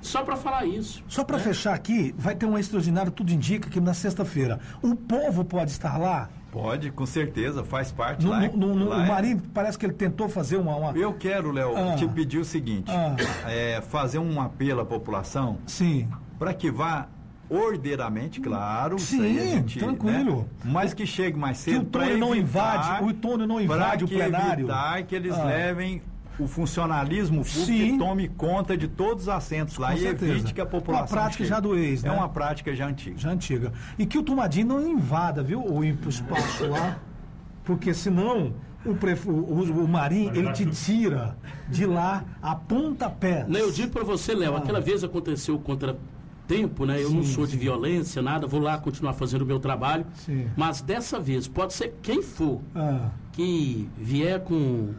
só para falar isso. Só para né? fechar aqui, vai ter um extraordinário, tudo indica que na sexta-feira. O povo pode estar lá. Pode, com certeza, faz parte No, lá. no- no- lá o é- Marinho parece que ele tentou fazer uma. uma- Eu quero, Léo, Ah. te pedir o seguinte: Ah. é, fazer um apelo à população Sim. para que vá ordeiramente, claro. Sim, gente, tranquilo. né, Mas que chegue mais cedo. o pra Tony não evitar- invade- o Tony não invade o que plenário. evitar que eles Ah. levem o funcionalismo público tome conta de todos os assentos lá Com e certeza. evite que a população. Uma prática chegue. já do ex, É né? uma prática já antiga. Já antiga. E que o Tomadinho não invada, viu? O espaço lá. Porque senão o, pref... o, o, o Marinho, ele te tira de lá a pontapé. Né, eu digo para você, Léo, Ah. aquela vez aconteceu contra tempo, né? Eu não Sim, sou de sim. violência, nada, vou lá continuar fazendo o meu trabalho. Sim. Mas dessa vez, pode ser quem for Ah, que vier com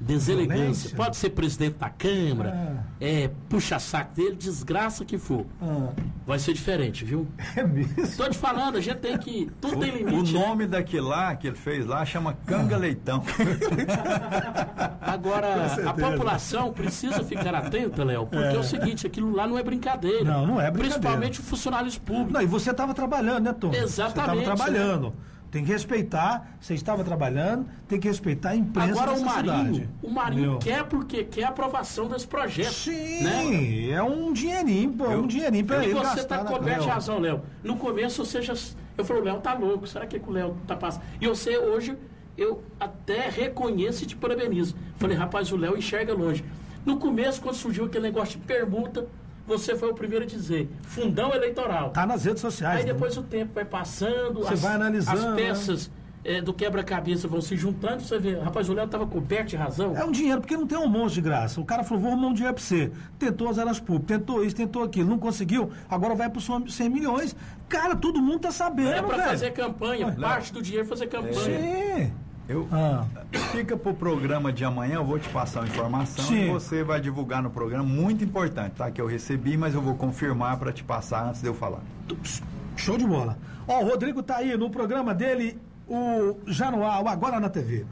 deselegância, pode ser presidente da Câmara, é, puxa saco dele, desgraça que for. ah. Vai ser diferente, viu? É mesmo? Tô te falando, a gente tem que. Tudo tem O, o limite. né? nome daquele lá que ele fez lá chama Canga Leitão. Agora, a população precisa ficar atenta, Léo, porque é. o seguinte, aquilo lá não é brincadeira. Não, não é brincadeira. Principalmente os funcionários públicos. Não, e você estava trabalhando, né, Tom? Exatamente, Você estava trabalhando. Tem que respeitar, você estava trabalhando, tem que respeitar a imprensa Agora o Marinho, cidade. o Marinho Entendeu? quer porque quer a aprovação desse projeto. Sim, né? é um dinheirinho, pô, um dinheirinho pra E ele você gastar está na coberto de razão, Léo. No começo você já. Eu falei, o Léo tá louco, será que, é que o Léo tá passando? E você hoje, eu até reconheço e te parabenizo. Falei, rapaz, o Léo enxerga longe. No começo, quando surgiu aquele negócio de permuta, você foi o primeiro a dizer, fundão eleitoral. Tá nas redes sociais. Aí né? depois o tempo vai passando, Você as, vai analisando, as né? peças eh, do quebra-cabeça vão se juntando, você vê, rapaz, o Léo estava coberto de razão. É um dinheiro, porque não tem almoço de graça. O cara falou, vou arrumar um dinheiro pra você. Tentou as eras públicas, tentou isso, tentou aquilo, não conseguiu, agora vai pros 100 milhões. Cara, todo mundo tá sabendo, É para fazer campanha, parte do dinheiro fazer campanha. Sim. Eu, Ah. Fica pro programa de amanhã, eu vou te passar a informação Sim. e você vai divulgar no programa. Muito importante, tá? Que eu recebi, mas eu vou confirmar para te passar antes de eu falar. Show de bola. Ó, o Rodrigo tá aí no programa dele, o Já no Ar, o Agora na TV.